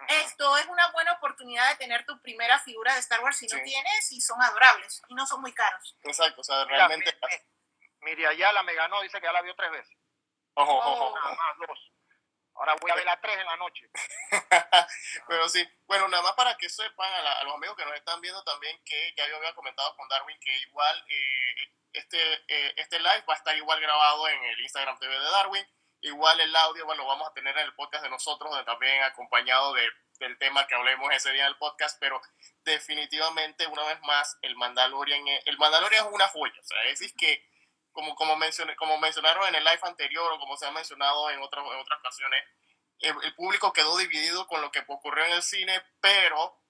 Esto es una buena oportunidad de tener tu primera figura de Star Wars si no tienes y son adorables y no son muy caros. Exacto, o sea, Mira, realmente... mi- mi- Miri Ayala me ganó, dice que ya la vio tres veces. Ojo, ojo, Oh. ojo. Nada más dos. Ahora voy a ver las tres en la noche. <laughs> Pero sí, bueno, nada más para que sepan a, la- los amigos que nos están viendo también que ya yo había comentado con Darwin que igual eh, este, eh, este live va a estar igual grabado en el Instagram TV de Darwin. Igual el audio, bueno, lo vamos a tener en el podcast de nosotros, también acompañado de, del tema que hablemos ese día del podcast, pero definitivamente, una vez más, el Mandalorian, el Mandalorian es una joya, o sea, es que, como, como, mencioné, como mencionaron en el live anterior o como se ha mencionado en, otras en otras ocasiones, el, el público quedó dividido con lo que ocurrió en el cine, pero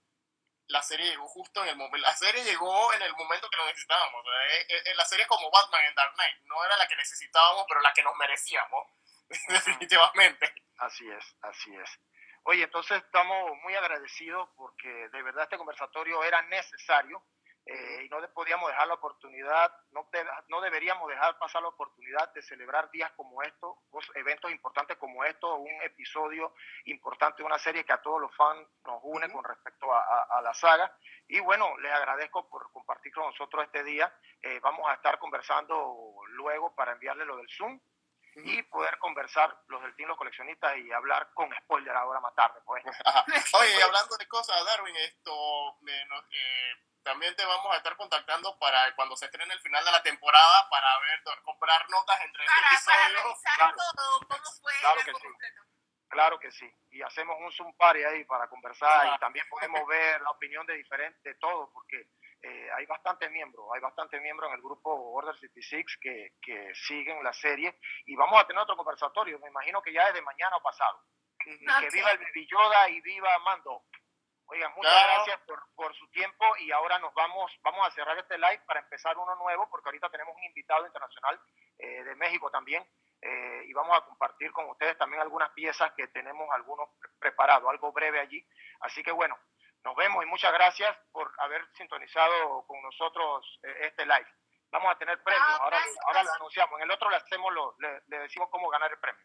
la serie llegó justo en el momento, la serie llegó en el momento que lo necesitábamos. sea, eh, eh, la serie es como Batman en Dark Knight, no era la que necesitábamos, pero la que nos merecíamos, <laughs> definitivamente. Así es, así es. Oye, entonces estamos muy agradecidos porque de verdad este conversatorio era necesario eh, y no podíamos dejar la oportunidad, no, de- no deberíamos dejar pasar la oportunidad de celebrar días como estos, eventos importantes como estos, un episodio importante de una serie que a todos los fans nos une con respecto a, a- a la saga. Y bueno, les agradezco por compartir con nosotros este día. Eh, vamos a estar conversando luego para enviarle lo del Zoom y poder conversar los del team, los coleccionistas y hablar con spoiler ahora más tarde. Pues. <laughs> Oye, y hablando de cosas, Darwin, esto eh, también te vamos a estar contactando para cuando se estrene el final de la temporada para ver, comprar notas entre este Para, episodio. Claro. todo, cómo fue Claro que sí. Claro que sí. Y hacemos un Zoom party ahí para conversar y también podemos ver la opinión de diferentes, de todos, porque eh, hay bastantes miembros, hay bastantes miembros en el grupo Order 66 que, que siguen la serie y vamos a tener otro conversatorio, me imagino que ya es de mañana o pasado. Y que viva el Baby Yoda y viva Mando. Oigan, muchas Claro. gracias por, por su tiempo y ahora nos vamos, vamos a cerrar este live para empezar uno nuevo porque ahorita tenemos un invitado internacional eh, de México también. eh, y vamos a compartir con ustedes también algunas piezas que tenemos algunos pre- preparados, algo breve allí. Así que bueno, nos vemos y muchas gracias por haber sintonizado con nosotros eh, este live. Vamos a tener premios, ahora, ahora lo anunciamos. En el otro le, hacemos lo, le, le decimos cómo ganar el premio.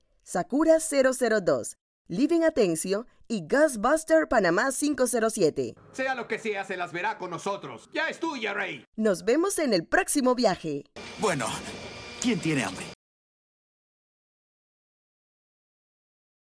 Sakura002, Living Atencio y Ghostbuster Panamá 507. Sea lo que sea, se las verá con nosotros. Ya es tuya, Rey. Nos vemos en el próximo viaje. Bueno, ¿quién tiene hambre?